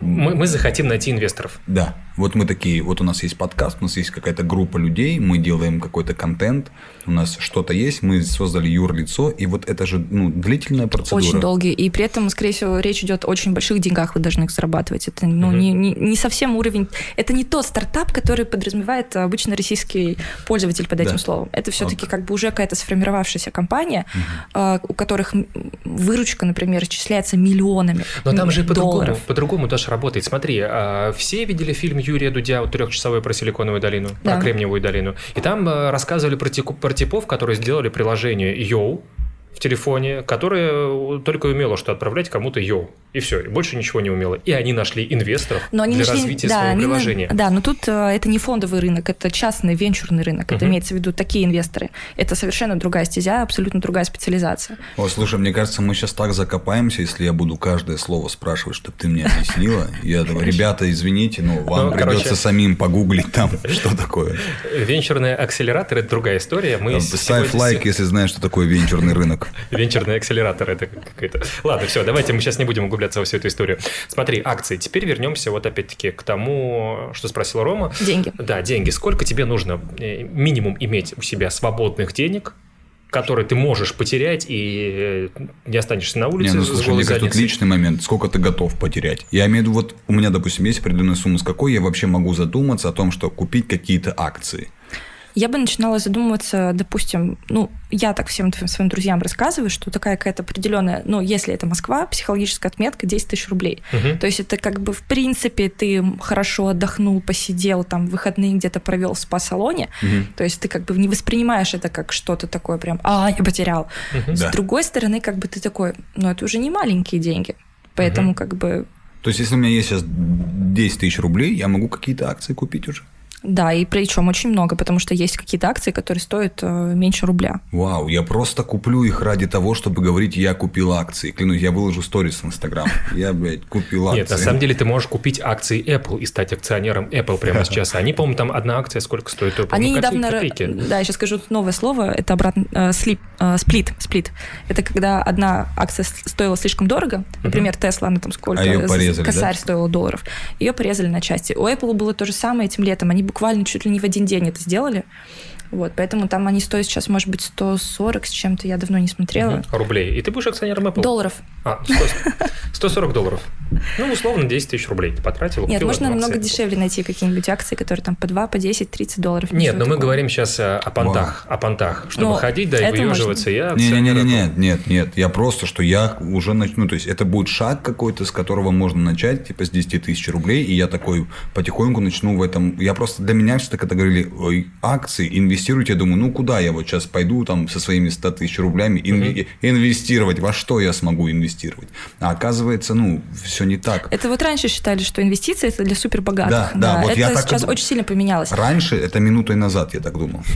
Мы, мы захотим найти инвесторов. Да, вот мы такие, вот у нас есть подкаст, у нас есть какая-то группа людей, мы делаем какой-то контент, у нас что-то есть, мы создали юрлицо, и вот это же ну, длительная процедура. Очень долгие. И при этом, скорее всего, речь идет о очень больших деньгах, вы должны их зарабатывать. Это ну, Мгм. не, не, не совсем уровень... Это не тот стартап, который подразумевает обычно российский пользователь под этим Да. словом. Это все-таки Окей. как бы уже какая-то сформировавшаяся компания, а, у которых выручка, например, исчисляется миллионами Но там же по-другому, по-другому даже работает. Смотри, а, все видели фильм Юрия Дудя вот трехчасовой про Силиконовую долину, Да. про Кремниевую долину. И там а, рассказывали про, тику- про типов, которые сделали приложение Yo в телефоне, которое только и умело что отправлять кому-то Yo. И все, и больше ничего не умело. И они нашли инвесторов Но они для нашли- развития да, своего они приложения. Да, но тут э, это не фондовый рынок, это частный венчурный рынок. Это Мгм. имеется в виду такие инвесторы. Это совершенно другая стезя, абсолютно другая специализация. О, слушай, мне кажется, мы сейчас так закопаемся, если я буду каждое слово спрашивать, чтобы ты мне объяснила. Я думаю, ребята, извините, но вам Ну, придется короче. самим погуглить там, что такое. Венчурный акселератор – это другая история. Мы Ставь сегодня- лайк, если знаешь, что такое венчурный рынок. Венчурный акселератор это какой-то. Ладно, все, давайте мы сейчас не будем углубляться во всю эту историю. Смотри, акции. Теперь вернемся вот опять-таки к тому, что спросила Рома. Деньги. Да, деньги. Сколько тебе нужно э, минимум иметь у себя свободных денег, которые ты можешь потерять и э, не останешься на Не, улице ну с слушай, мне кажется, тут личный момент. Сколько ты готов потерять? Я имею в виду, вот у меня, допустим, есть определенная сумма, с какой я вообще могу задуматься о том, что купить какие-то акции. Я бы начинала задумываться, допустим, ну, я так всем твоим своим друзьям рассказываю, что такая какая-то определенная, ну, если это Москва, психологическая отметка 10 тысяч рублей. Мгм. То есть это как бы, в принципе, ты хорошо отдохнул, посидел, там, выходные где-то провел в спа-салоне, то есть ты как бы не воспринимаешь это как что-то такое прям, а, я потерял. Да. С другой стороны, как бы ты такой, ну, это уже не маленькие деньги. Поэтому Мгм. как бы То есть, если у меня есть сейчас 10 тысяч рублей, я могу какие-то акции купить уже? Да, и причем очень много, потому что есть какие-то акции, которые стоят э, меньше рубля. Вау, я просто куплю их ради того, чтобы говорить, я купил акции. Клянусь, я выложу сторис в Инстаграм. Я, блядь, купил акции. Нет, на самом деле ты можешь купить акции Apple и стать акционером Apple прямо сейчас. Они, по-моему, там одна акция сколько стоит? Помню, Они копейки, недавно... копейки. Да, я сейчас скажу новое слово. Это обратно... э, слип, э, сплит. Сплит. Это когда одна акция стоила слишком дорого. Например, Тесла, она там сколько... А с- порезали, Косарь да? стоила долларов. Ее порезали на части. У Apple было то же самое этим летом. Они буквально чуть ли не в один день это сделали. Вот, поэтому там они стоят сейчас, может быть, 140 с чем-то, я давно не смотрела. Мгм. Рублей. И ты будешь акционером Apple? Долларов. А, 100 140 долларов. Ну, условно, 10 тысяч рублей ты потратил. Нет, можно намного дешевле найти какие-нибудь акции, которые там по 2, по 10, 30 долларов. Нет, но мы говорим сейчас э, о понтах, о понтах. Чтобы ходить, да, и выеживаться, я Не, не, акционер не, Apple. нет, нет, нет. Я просто, что я уже начну. То есть это будет шаг какой-то, с которого можно начать, типа с 10 тысяч рублей, и я такой потихоньку начну в этом. Я просто для меня все когда говорили, акции, инвестируйте, я думаю, ну куда я вот сейчас пойду там со своими 100 тысяч рублями инве- инвестировать, во что я смогу инвестировать? А оказывается, ну, все не так. Это вот раньше считали, что инвестиции это для супербогатых. Да, да, вот это я так сейчас очень сильно поменялось. Раньше, это минутой назад, я так думал.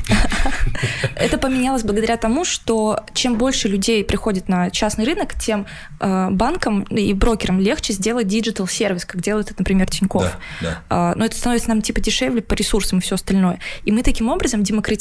Это поменялось благодаря тому, что чем больше людей приходит на частный рынок, тем э, банкам и брокерам легче сделать digital сервис, как делает это, например, Тинькофф. Да, да. А, Но это становится нам типа дешевле по ресурсам и все остальное. И мы таким образом демократизируем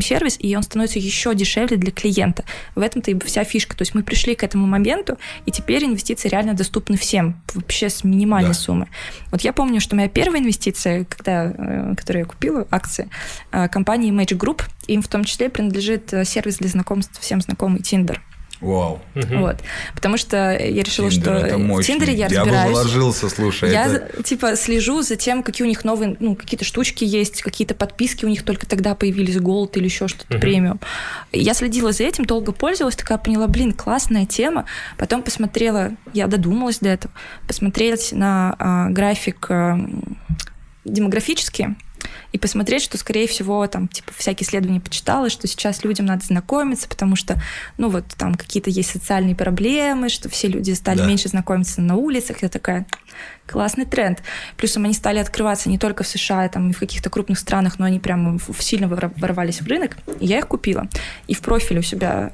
сервис, и он становится еще дешевле для клиента. В этом-то и вся фишка. То есть мы пришли к этому моменту, и теперь инвестиции реально доступны всем, вообще с минимальной Да. суммы. Вот я помню, что моя первая инвестиция, когда, э, которую я купила, акции, э, компании Magic Group, им в том числе принадлежит э, сервис для знакомств всем знакомый Tinder. Вау. Вот. Потому что я решила, Тиндер, что в. Тиндере я бы разбираюсь. вложился, слушай. Я это- типа слежу за тем, какие у них новые, ну, какие-то штучки есть, какие-то подписки у них только тогда появились, Gold или еще что-то Мгм. премиум. Я следила за этим, долго пользовалась, такая поняла, блин, классная тема. Потом посмотрела, я додумалась до этого, посмотреть на а, график м, демографический и посмотреть, что, скорее всего, там, типа, всякие исследования почитала, что сейчас людям надо знакомиться, потому что, ну, вот там какие-то есть социальные проблемы, что все люди стали Да. меньше знакомиться на улицах. Я такая, классный тренд. Плюсом они стали открываться не только в США, там, и в каких-то крупных странах, но они прямо сильно вор- ворвались в рынок. И я их купила. И в профиле у себя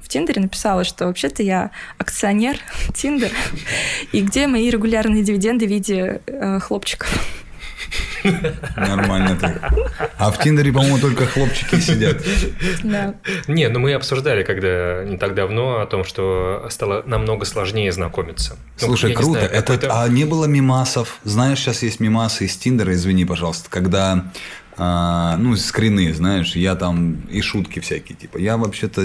в Тиндере написала, что вообще-то я акционер Тиндер, и где мои регулярные дивиденды в виде э, хлопчиков. Нормально так. А в Тиндере, по-моему, только хлопчики сидят. Да. Не, ну мы обсуждали, когда не так давно, о том, что стало намного сложнее знакомиться. Ну, Слушай, не круто. знаю, Это, какой-то- а не было мимасов? Знаешь, сейчас есть мимасы из Тиндера, извини, пожалуйста, когда а, ну, скрины, знаешь, я там и шутки всякие, типа, я вообще-то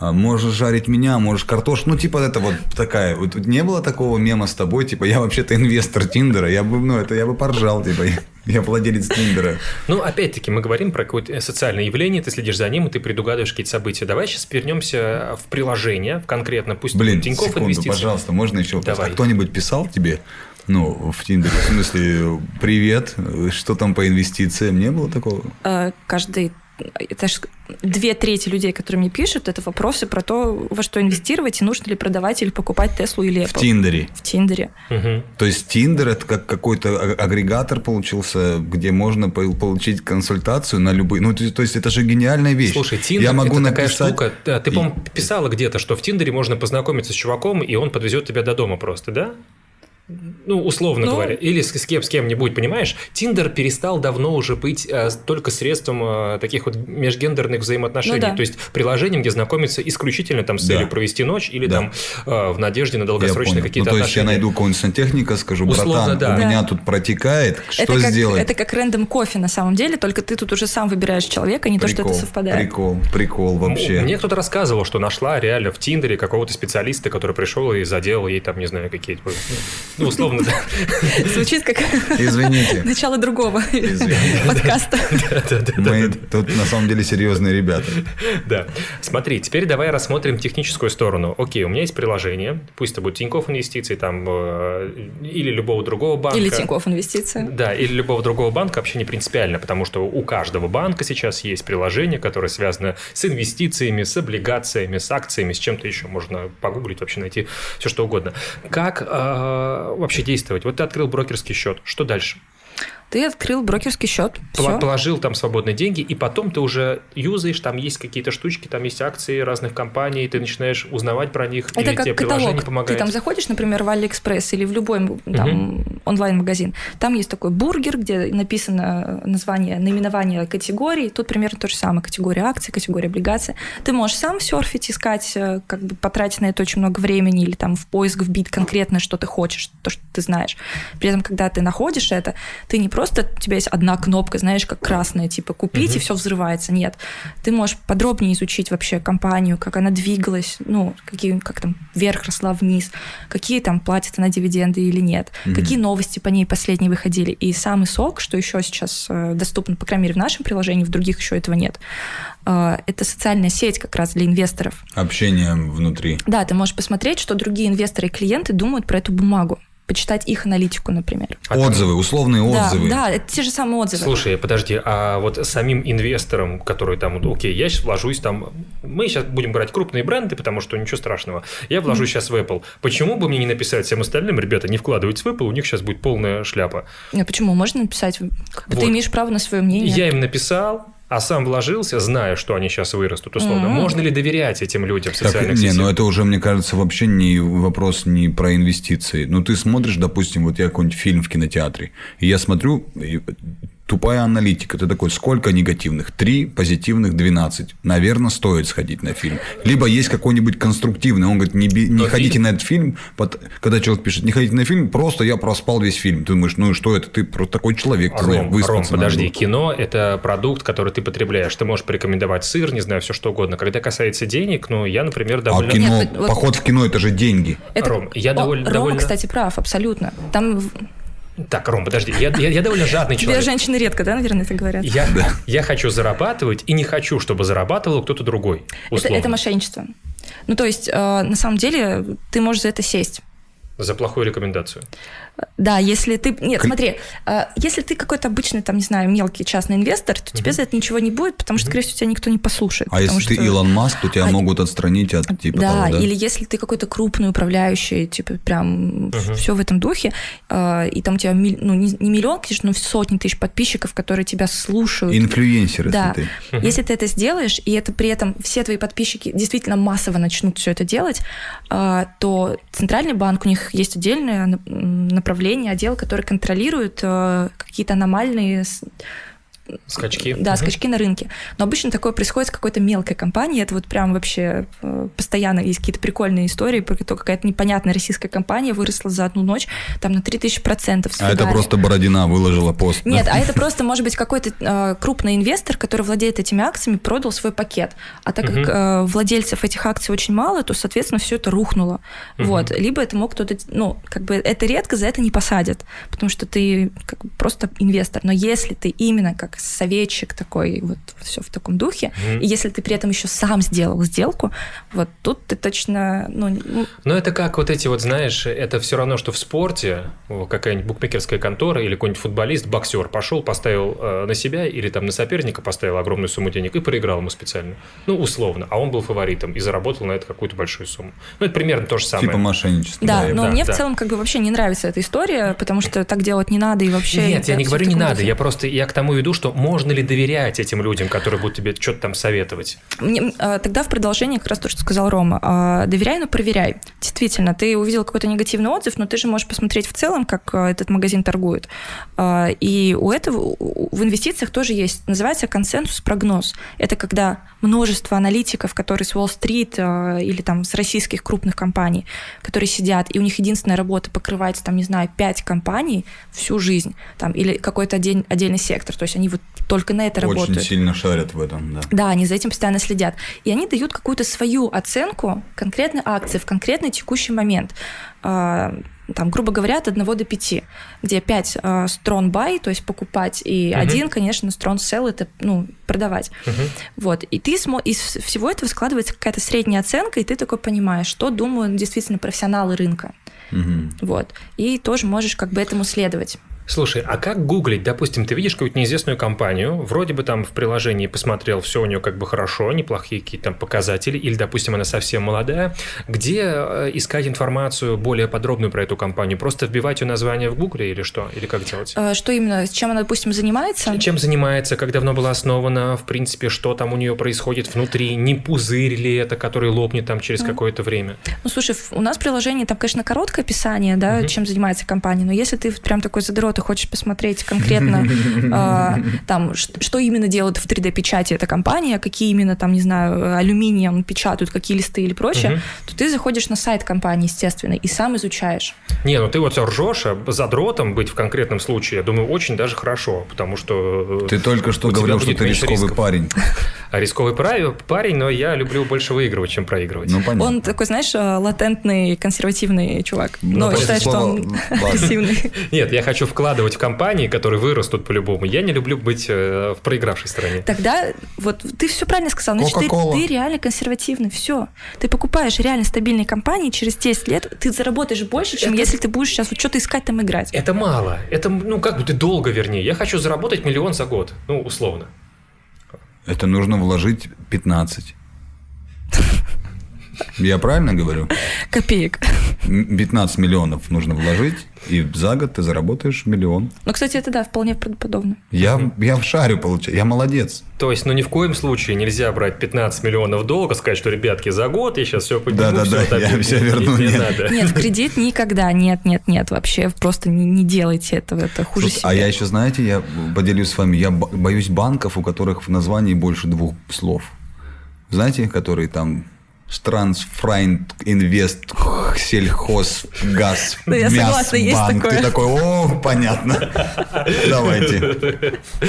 можешь жарить меня, можешь картошку, ну, типа, это вот такая, вот не было такого мема с тобой, типа, я вообще-то инвестор Тиндера, я бы, ну, это я бы поржал, типа, я, владелец Тиндера. Ну, опять-таки, мы говорим про какое-то социальное явление, ты следишь за ним, и ты предугадываешь какие-то события. Давай сейчас вернемся в приложение, в конкретно, пусть Блин, Тинькофф секунду, инвестиции. пожалуйста, можно еще вопрос? Давай. А кто-нибудь писал тебе, ну, в Тиндере, в смысле, привет, что там по инвестициям, не было такого? Э, Каждый это ж две трети людей, которые мне пишут, это вопросы про то, во что инвестировать, и нужно ли продавать или покупать Теслу или В Apple. Тиндере. В Тиндере. Мгм. То есть Тиндер это как какой-то а- агрегатор получился, где можно по- получить консультацию на любые. Ну, то есть- то есть это же гениальная вещь. Слушай, Тиндер Я могу это такая написать... штука. Да, ты, по-моему, писала где-то, что в Тиндере можно познакомиться с чуваком, и он подвезет тебя до дома просто, да? Ну, условно Ну. говоря. Или с, с кем, с кем-нибудь, понимаешь? Тиндер перестал давно уже быть э, только средством э, таких вот межгендерных взаимоотношений. Ну да. То есть приложением, где знакомиться исключительно там с Да. целью провести ночь или Да. там э, в надежде на долгосрочные какие-то ну, то есть отношения. я найду какого-нибудь сантехника, скажу, Условно, братан, да. у Да. меня тут протекает, что это, как, сделать? это как рандом кофе на самом деле, только ты тут уже сам выбираешь человека, а не то, что это Прикол, совпадает. Прикол, прикол вообще. Мне кто-то рассказывал, что нашла реально в Тиндере какого-то специалиста, который пришел и заделал ей там, не знаю, какие-то... Ну, условно, да. Звучит как Извините. начало другого Извините. подкаста. Мы тут на самом деле серьезные ребята. Да. Смотри, теперь давай рассмотрим техническую сторону. Окей, у меня есть приложение, пусть это будет Тинькофф инвестиции там, э, или любого другого банка. Или Тинькофф инвестиции. Да, или любого другого банка вообще не принципиально, потому что у каждого банка сейчас есть приложение, которое связано с инвестициями, с облигациями, с акциями, с чем-то еще. Можно погуглить, вообще найти все что угодно. Как э, вообще действовать? Вот ты открыл брокерский счет, что дальше? Ты открыл брокерский счет. Всё. Положил там свободные деньги, и потом ты уже юзаешь, там есть какие-то штучки, там есть акции разных компаний, ты начинаешь узнавать про них, Это или как тебе каталог. приложение помогает. Ты там заходишь, например, в Алиэкспресс или в любой там, онлайн-магазин. Там есть такой бургер, где написано название, наименование категории. Тут примерно то же самое. Категория акций, категория облигаций. Ты можешь сам серфить, искать, э, как бы потратить на это очень много времени или там в поиск вбить конкретно, что ты хочешь, то, что ты знаешь. При этом, когда ты находишь это, ты не просто, у тебя есть одна кнопка, знаешь, как красная, типа купить, Мгм. и все взрывается. Нет. Ты можешь подробнее изучить вообще компанию, как она двигалась, ну, какие, как там вверх росла, вниз, какие там платят она дивиденды или нет, Мгм. какие новости по ней последние выходили. И самый сок, что еще сейчас э, доступно, по крайней мере, в нашем приложении, в других еще этого нет, э, это социальная сеть как раз для инвесторов. Общение внутри. Да, ты можешь посмотреть, что другие инвесторы и клиенты думают про эту бумагу, почитать их аналитику, например. Отзывы, условные Да, отзывы. да, это те же самые отзывы. Слушай, подожди, а вот самим инвесторам, которые там, вот, окей, я сейчас вложусь там, мы сейчас будем брать крупные бренды, потому что ничего страшного, я вложусь сейчас в Apple. Почему бы мне не написать всем остальным, ребята, не вкладывайтесь в Apple, у них сейчас будет полная шляпа. А почему? Можно написать, как бы ты Вот. имеешь право на свое мнение. Я им написал, а сам вложился, зная, что они сейчас вырастут, условно. Мгм. Можно ли доверять этим людям в Так, социальных не, сетях? ну это уже, мне кажется, вообще не вопрос не про инвестиции. Ну, ты смотришь, допустим, вот я какой-нибудь фильм в кинотеатре, и я смотрю, и тупая аналитика. Ты такой, сколько негативных? Три, позитивных 12. Наверное, стоит сходить на фильм. Либо есть какой-нибудь конструктивный. Он говорит, не, не ходите фильм- на этот фильм. Когда человек пишет, не ходите на фильм, просто я проспал весь фильм. Ты думаешь, ну и что это? Ты просто такой человек. Ром, выспаться Ром, надо подожди, было. кино – это продукт, который ты потребляешь. Ты можешь порекомендовать сыр, не знаю, все что угодно. Когда касается денег, ну, я, например, А довольно... кино, Нет, вот- поход в кино – это же деньги. Это- Ром, я О, довольно- Рома, довольно- кстати, прав, абсолютно. Там Так, Ром, подожди, я, я- я довольно жадный тебе человек. женщины редко, да, наверное, это говорят? Я, я хочу зарабатывать и не хочу, чтобы зарабатывал кто-то другой. Это, Условно. это мошенничество. Ну, то есть, э, на самом деле, ты можешь за это сесть. За плохую рекомендацию. Да, если ты... Нет, Кон- смотри, э, если ты какой-то обычный, там, не знаю, мелкий частный инвестор, то тебе за это ничего не будет, потому что, скорее всего, тебя никто не послушает. А если потому ты что- Илон Маск, то тебя А- могут отстранить от типа да, того, да? или если ты какой-то крупный управляющий, типа прям все в этом духе, э, и там у тебя ну, не, миллион, конечно, но сотни тысяч подписчиков, которые тебя слушают. Инфлюенсер, Да, если ты. если ты это сделаешь, и это при этом все твои подписчики действительно массово начнут все это делать, а, то Центральный банк, у них есть отдельное направление, отдел, который контролирует э, какие-то аномальные Скачки. да, Мгм. скачки на рынке. Но обычно такое происходит с какой-то мелкой компанией. Это вот прям вообще э, постоянно есть какие-то прикольные истории про то, какая-то непонятная российская компания выросла за одну ночь там на 3000 процентов. А это просто Бородина выложила пост. да? Нет, а это просто может быть какой-то э, крупный инвестор, который владеет этими акциями, продал свой пакет. А так Мгм. как э, владельцев этих акций очень мало, то, соответственно, все это рухнуло. Мгм. Вот. Либо это мог кто-то, ну, как бы это редко, за это не посадят, потому что ты как бы просто инвестор. Но если ты именно как советчик такой, вот все в таком духе, Мгм. и если ты при этом еще сам сделал сделку, вот тут ты точно, ну, ну, Но это как вот эти вот, знаешь, это все равно, что в спорте какая-нибудь букмекерская контора или какой-нибудь футболист, боксер пошел, поставил э, на себя или там на соперника поставил огромную сумму денег и проиграл ему специально. Ну, условно. А он был фаворитом и заработал на это какую-то большую сумму. Ну, это примерно то же самое. Типа мошенничество. да, да, но да, мне да. в целом как бы вообще не нравится эта история, потому что так делать не надо и вообще... Нет, я не говорю не надо, я просто, я к тому веду, что можно ли доверять этим людям, которые будут тебе что-то там советовать. Мне, а, тогда в продолжение как раз то, что сказал Рома. А, Доверяй, но проверяй. Действительно, ты увидел какой-то негативный отзыв, но ты же можешь посмотреть в целом, как а, этот магазин торгует. И у этого в инвестициях тоже есть, называется консенсус-прогноз. Это когда множество аналитиков, которые с Уолл-стрит а, или там с российских крупных компаний, которые сидят, и у них единственная работа покрывать, там, не знаю, пять компаний всю жизнь, там, или какой-то отдель- отдельный сектор. То есть они вот только на это Очень работают. сильно шарят в этом, да. Да, они за этим постоянно следят. И они дают какую-то свою оценку конкретной акции в конкретный текущий момент. А, Там, грубо говоря, от 1 до 5, где 5 а, strong buy, то есть покупать, и Мгм. один, конечно, strong sell, это ну, продавать. Мгм. Вот. И ты смо... из всего этого складывается какая-то средняя оценка, и ты такой понимаешь, что думают действительно профессионалы рынка. Мгм. Вот. И тоже можешь как бы этому следовать. Слушай, а как гуглить? Допустим, ты видишь какую-то неизвестную компанию, вроде бы там в приложении посмотрел, все у нее как бы хорошо, неплохие какие-то там показатели, или, допустим, она совсем молодая. Где э, искать информацию более подробную про эту компанию? Просто вбивать ее название в гугле или что? Или как делать? А, Что именно, чем она, допустим, занимается? Чем занимается, как давно была основана, в принципе, что там у нее происходит внутри, не пузырь ли это, который лопнет там через какое-то время? Ну, слушай, в- у нас приложение, там, конечно, короткое описание, да, чем занимается компания, но если ты прям такой задрот и хочешь посмотреть конкретно, а, там, что именно делает в 3D-печати эта компания, какие именно, там, не знаю, алюминием печатают, какие листы или прочее, то ты заходишь на сайт компании, естественно, и сам изучаешь. Не, ну ты вот ржешь, а задротом быть в конкретном случае, я думаю, очень даже хорошо, потому что... э, Ты только что говорил, что ты рисковый рисков. парень. А рисковый парень, но я люблю больше выигрывать, чем проигрывать. Ну, понятно. Он такой, знаешь, а, латентный, консервативный чувак. Ну, Но считает, что он агрессивный. Нет, я хочу вкладывать в компании, которые вырастут по-любому. Я не люблю быть э, в проигравшей стороне. Тогда вот ты все правильно сказал. Значит, ты, ты реально консервативный. Все. Ты покупаешь реально стабильные компании, через 10 лет ты заработаешь больше, чем Это- если ты будешь сейчас вот что-то искать там играть. Это мало. Это, ну, как бы ты долго, вернее. Я хочу заработать миллион за год. Ну, условно. Это нужно вложить 15. Я правильно говорю? Копеек. М, 15 миллионов нужно вложить, и за год ты заработаешь миллион. Ну, кстати, это да, вполне правдоподобно. Я, я в шарю получаю, я молодец. То есть, ну, ни в коем случае нельзя брать 15 миллионов долга, сказать, что, ребятки, за год я сейчас все подниму, Да-да-да, всё, я так, всё не- верну, не нет. надо. Нет, кредит никогда. Нет, нет, нет. Вообще просто не, не делайте этого. Это хуже Слушай, себя. а я еще, знаете, я поделюсь с вами, я бо- боюсь банков, у которых в названии больше двух слов. Знаете, которые там Трансфрайнд, Инвест, Сельхоз, Газ, Да, я согласна, есть Мясбанк. такое. Ты такой, о, понятно. Давайте.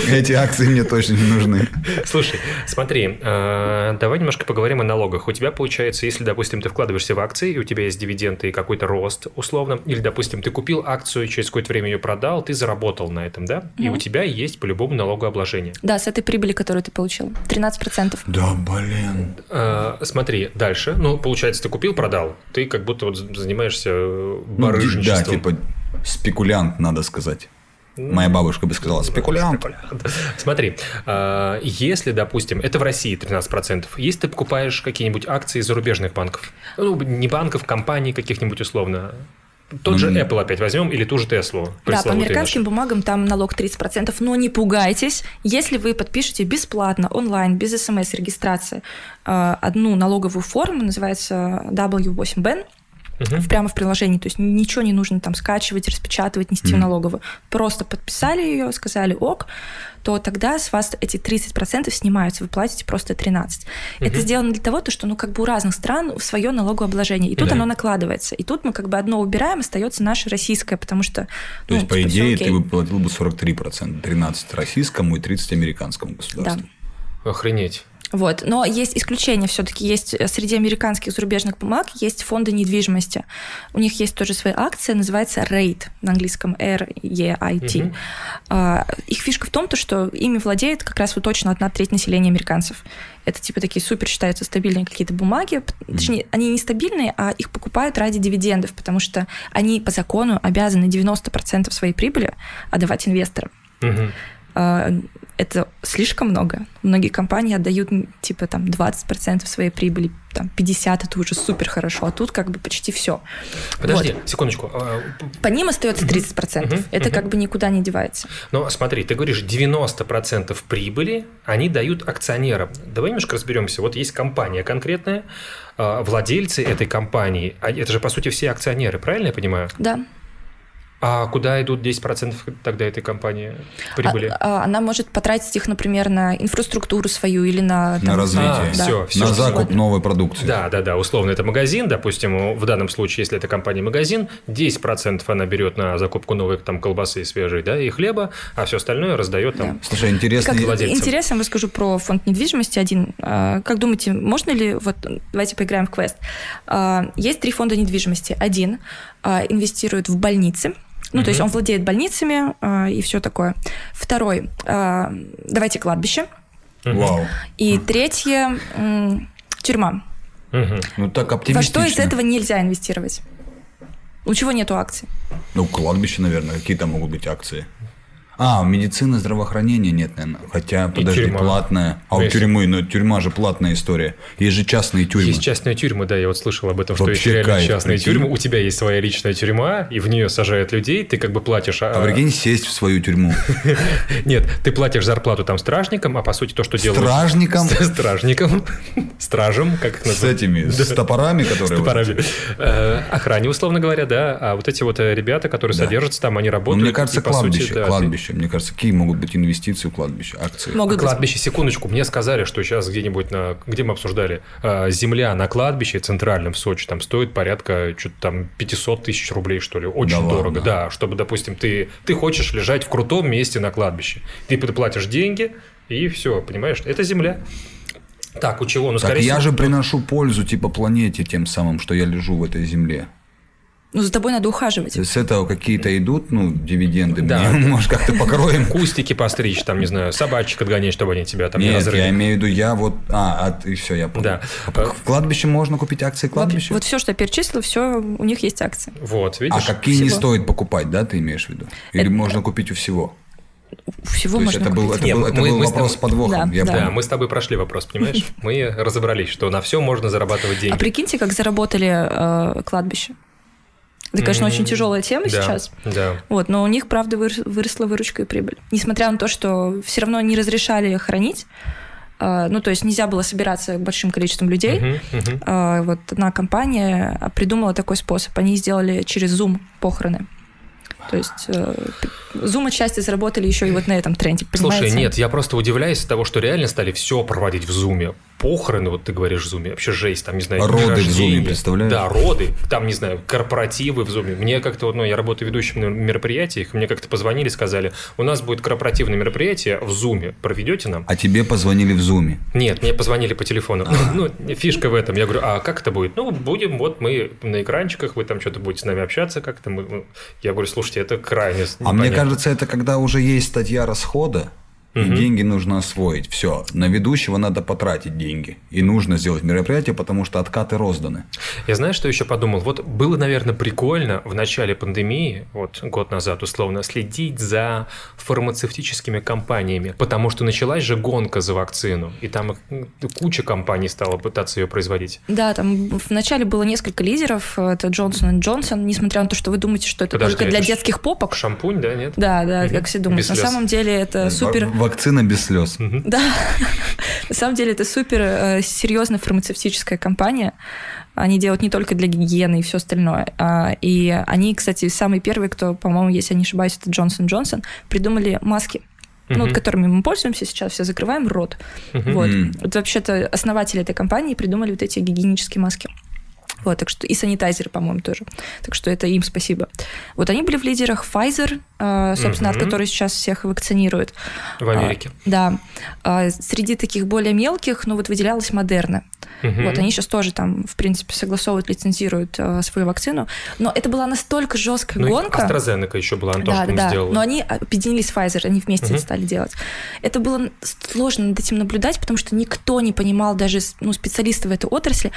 Эти акции мне точно не нужны. Слушай, смотри, э, давай немножко поговорим о налогах. У тебя получается, если, допустим, ты вкладываешься в акции, и у тебя есть дивиденды и какой-то рост, условно, или, допустим, ты купил акцию, через какое-то время ее продал, ты заработал на этом, да? И у тебя есть по-любому налогообложение. Да, с этой прибыли, которую ты получил. 13%. Да, блин. Э, смотри, дальше. Ну, получается, ты купил, продал. Ты как будто вот занимаешься э, Ну, ди- да, барыжничеством. типа спекулянт, надо сказать. Моя бабушка бы сказала, спекулянт. Смотри, э, если, допустим, это в России 13%, если ты покупаешь какие-нибудь акции зарубежных банков, ну, не банков, компаний каких-нибудь условно, тот же Apple опять возьмем или ту же Теслу. Да, по американским нашу. бумагам там налог 30%, но не пугайтесь, если вы подпишете бесплатно, онлайн, без смс-регистрации, э, одну налоговую форму, называется W8BEN, В- прямо в приложении, то есть ничего не нужно там скачивать, распечатывать, нести в налоговую. Просто подписали ее, сказали ок, то тогда с вас эти 30% снимаются, вы платите просто 13. Это сделано для того, то, что ну как бы у разных стран свое налогообложение, и тут Да. оно накладывается. И тут мы как бы одно убираем, остается наше российское, потому что То ну, есть, по типа, всё идее, ты бы платил бы 43%, 13 российскому и 30 американскому государству. Охренеть. Вот. Но есть исключения все-таки. Есть э, среди американских зарубежных бумаг есть фонды недвижимости. У них есть тоже свои акции, называется REIT на английском R-E-I-T. Мгм. А, Их фишка в том, то, что ими владеет как раз вот точно одна треть населения американцев. Это типа такие супер считаются стабильные какие-то бумаги. Точнее, они не стабильные, а их покупают ради дивидендов, потому что они по закону обязаны 90% своей прибыли отдавать инвесторам. Мгм. Это слишком много. Многие компании отдают типа там 20% своей прибыли, там 50 это уже супер хорошо, а тут как бы почти все. Подожди, секундочку. А, По ним остается 30%. Мгм, Это мгм. как бы никуда не девается. Но смотри, ты говоришь, 90% прибыли они дают акционерам. Давай немножко разберемся. Вот есть компания конкретная, а, владельцы этой компании, а это же по сути все акционеры, правильно я понимаю? Да. А куда идут 10% тогда этой компании прибыли? А- а она может потратить их, например, на инфраструктуру свою или на... На там, развитие. А, да. всё, всё, на закуп угодно. новой продукции. Да, да, да, условно это магазин, допустим, в данном случае, если это компания-магазин, 10% она берет на закупку новой там колбасы свежей, да, и хлеба, а все остальное раздает там. Слушай, интересно. Как владельцам. интересно, расскажу про фонд недвижимости один. А, Как думаете, можно ли, вот давайте поиграем в квест. А, Есть три фонда недвижимости. Один инвестирует в больницы, ну, то есть он владеет больницами а, и все такое. Второй, а, давайте кладбище. Вау. И третье, м, тюрьма. Мгм. Ну так Во оптимистично. что из этого нельзя инвестировать? У чего нету акций? Ну, кладбище, наверное, какие там могут быть акции. А, медицина, здравоохранение нет, наверное. Хотя, подожди, тюрьма. платная. А у Конечно. тюрьмы, ну, тюрьма же платная история. Есть же частные тюрьмы. Есть частные тюрьмы, да, я вот слышал об этом, что есть Вообще реально частные прикинь. тюрьмы. У тебя есть своя личная тюрьма, и в нее сажают людей, ты как бы платишь... А прикинь, сесть в свою тюрьму. Нет, ты платишь зарплату там стражникам, а по сути то, что делают... Стражником? Стражникам, стражем, как их С называют? этими, с топорами, которые... вот топорами. Э, Охране, условно говоря, да. А вот эти вот э, ребята, которые содержатся там, они Ну, работают. мне кажется, и, сути, кладбище, кладбище. Мне кажется, какие могут быть инвестиции в кладбище, акции? Могут быть. Кладбище, секундочку, мне сказали, что сейчас где-нибудь на... Где мы обсуждали? э, Земля на кладбище центральном в Сочи там стоит порядка что-то там 500 тысяч рублей, что ли. Очень Да дорого, ладно? да. Чтобы, допустим, ты, ты хочешь лежать в крутом месте на кладбище. Ты платишь деньги, и все, понимаешь? Это Земля. Так, у чего? Ну, Так скорее я всего... же приношу пользу типа планете тем самым, что я лежу в этой земле. Ну, за тобой надо ухаживать. С этого какие-то идут, ну, дивиденды. Да. Мне, может, как-то покроем. Кустики постричь, там, не знаю, собачек отгонять, чтобы они тебя там не Нет, разрыли. я имею в виду, я вот... А, а и все, я понял. Да. А В кладбище можно купить акции кладбища? Вот все, что я перечислила, все, у них есть акции. Вот, а видишь? какие не всего. стоит покупать, да, ты имеешь в виду? Или Это- можно купить у всего? У Всего То есть можно это был, купить. это Нет, был, это мы- был мы вопрос с тобой- подвохом. Да, я да. Да, мы с тобой прошли вопрос, понимаешь? Мы разобрались, что на все можно зарабатывать А деньги. прикиньте, как заработали э, кладбище. Это, конечно, М, очень тяжелая тема Да, сейчас. Да. Вот, но у них, правда, выр- выросла выручка и прибыль. Несмотря на то, что все равно не разрешали хранить, э, ну, то есть нельзя было собираться большим количеством людей. Мгм. Э, Вот одна компания придумала такой способ. Они сделали через Zoom похороны. То есть э, Zoom отчасти заработали еще и вот на этом тренде. Слушай, понимаете? нет, я просто удивляюсь от того, что реально стали все проводить в зуме. Похороны, вот ты говоришь в зуме, вообще жесть, там, не знаю, Роды в. Zoom, представляешь? Да, роды, там, не знаю, корпоративы в зуме. Мне как-то, вот, ну, я работаю ведущим на мероприятиях, мне как-то позвонили, сказали, у нас будет корпоративное мероприятие в зуме, проведете нам? А тебе позвонили в зуме. Нет, мне позвонили по телефону. Ну, фишка в этом. Я говорю, а как это будет? Ну, будем, вот мы на экранчиках, вы там что-то будете с нами общаться как-то. Ну». Я говорю, слушайте, это крайне А мне непонятно». кажется, это когда уже есть статья расхода, и деньги нужно освоить. Все, на ведущего надо потратить деньги. И нужно сделать мероприятие, потому что откаты розданы. Я знаю, что еще подумал. Вот было, наверное, прикольно в начале пандемии, вот год назад условно, следить за фармацевтическими компаниями, потому что началась же гонка за вакцину, и там м, куча компаний стала пытаться ее производить. Да, там вначале было несколько лидеров. Это Джонсон и Джонсон, несмотря на то, что вы думаете, что это Подожди, только для это детских попок. Шампунь, да, нет? Да, да, Мгм. как все думают. Без На слез. самом деле это супер... В- Вакцина без слез. Да, на самом деле это супер э, серьезная фармацевтическая компания. Они делают не только для гигиены и все остальное. А, И они, кстати, самые первые, кто, по-моему, если я не ошибаюсь, это Джонсон Джонсон, придумали маски. Ну, вот которыми мы пользуемся сейчас, все закрываем рот. Вот. Вот вообще-то основатели этой компании придумали вот эти гигиенические маски. Вот, так что и санитайзеры, по-моему, тоже. Так что это им спасибо. Вот они были в лидерах Pfizer, э, собственно, от Мгм. которой сейчас всех вакцинируют. В Америке. А, да. А, среди таких более мелких, ну вот выделялась Модерна. Мгм. Вот они сейчас тоже там, в принципе, согласовывают, лицензируют э, свою вакцину. Но это была настолько жесткая Ну, гонка. AstraZeneca еще была, тоже, Да, да, да. сделала. Но они объединились с Pfizer, они вместе Мгм. это стали делать. Это было сложно над этим наблюдать, потому что никто не понимал, даже ну, специалисты в этой отрасли,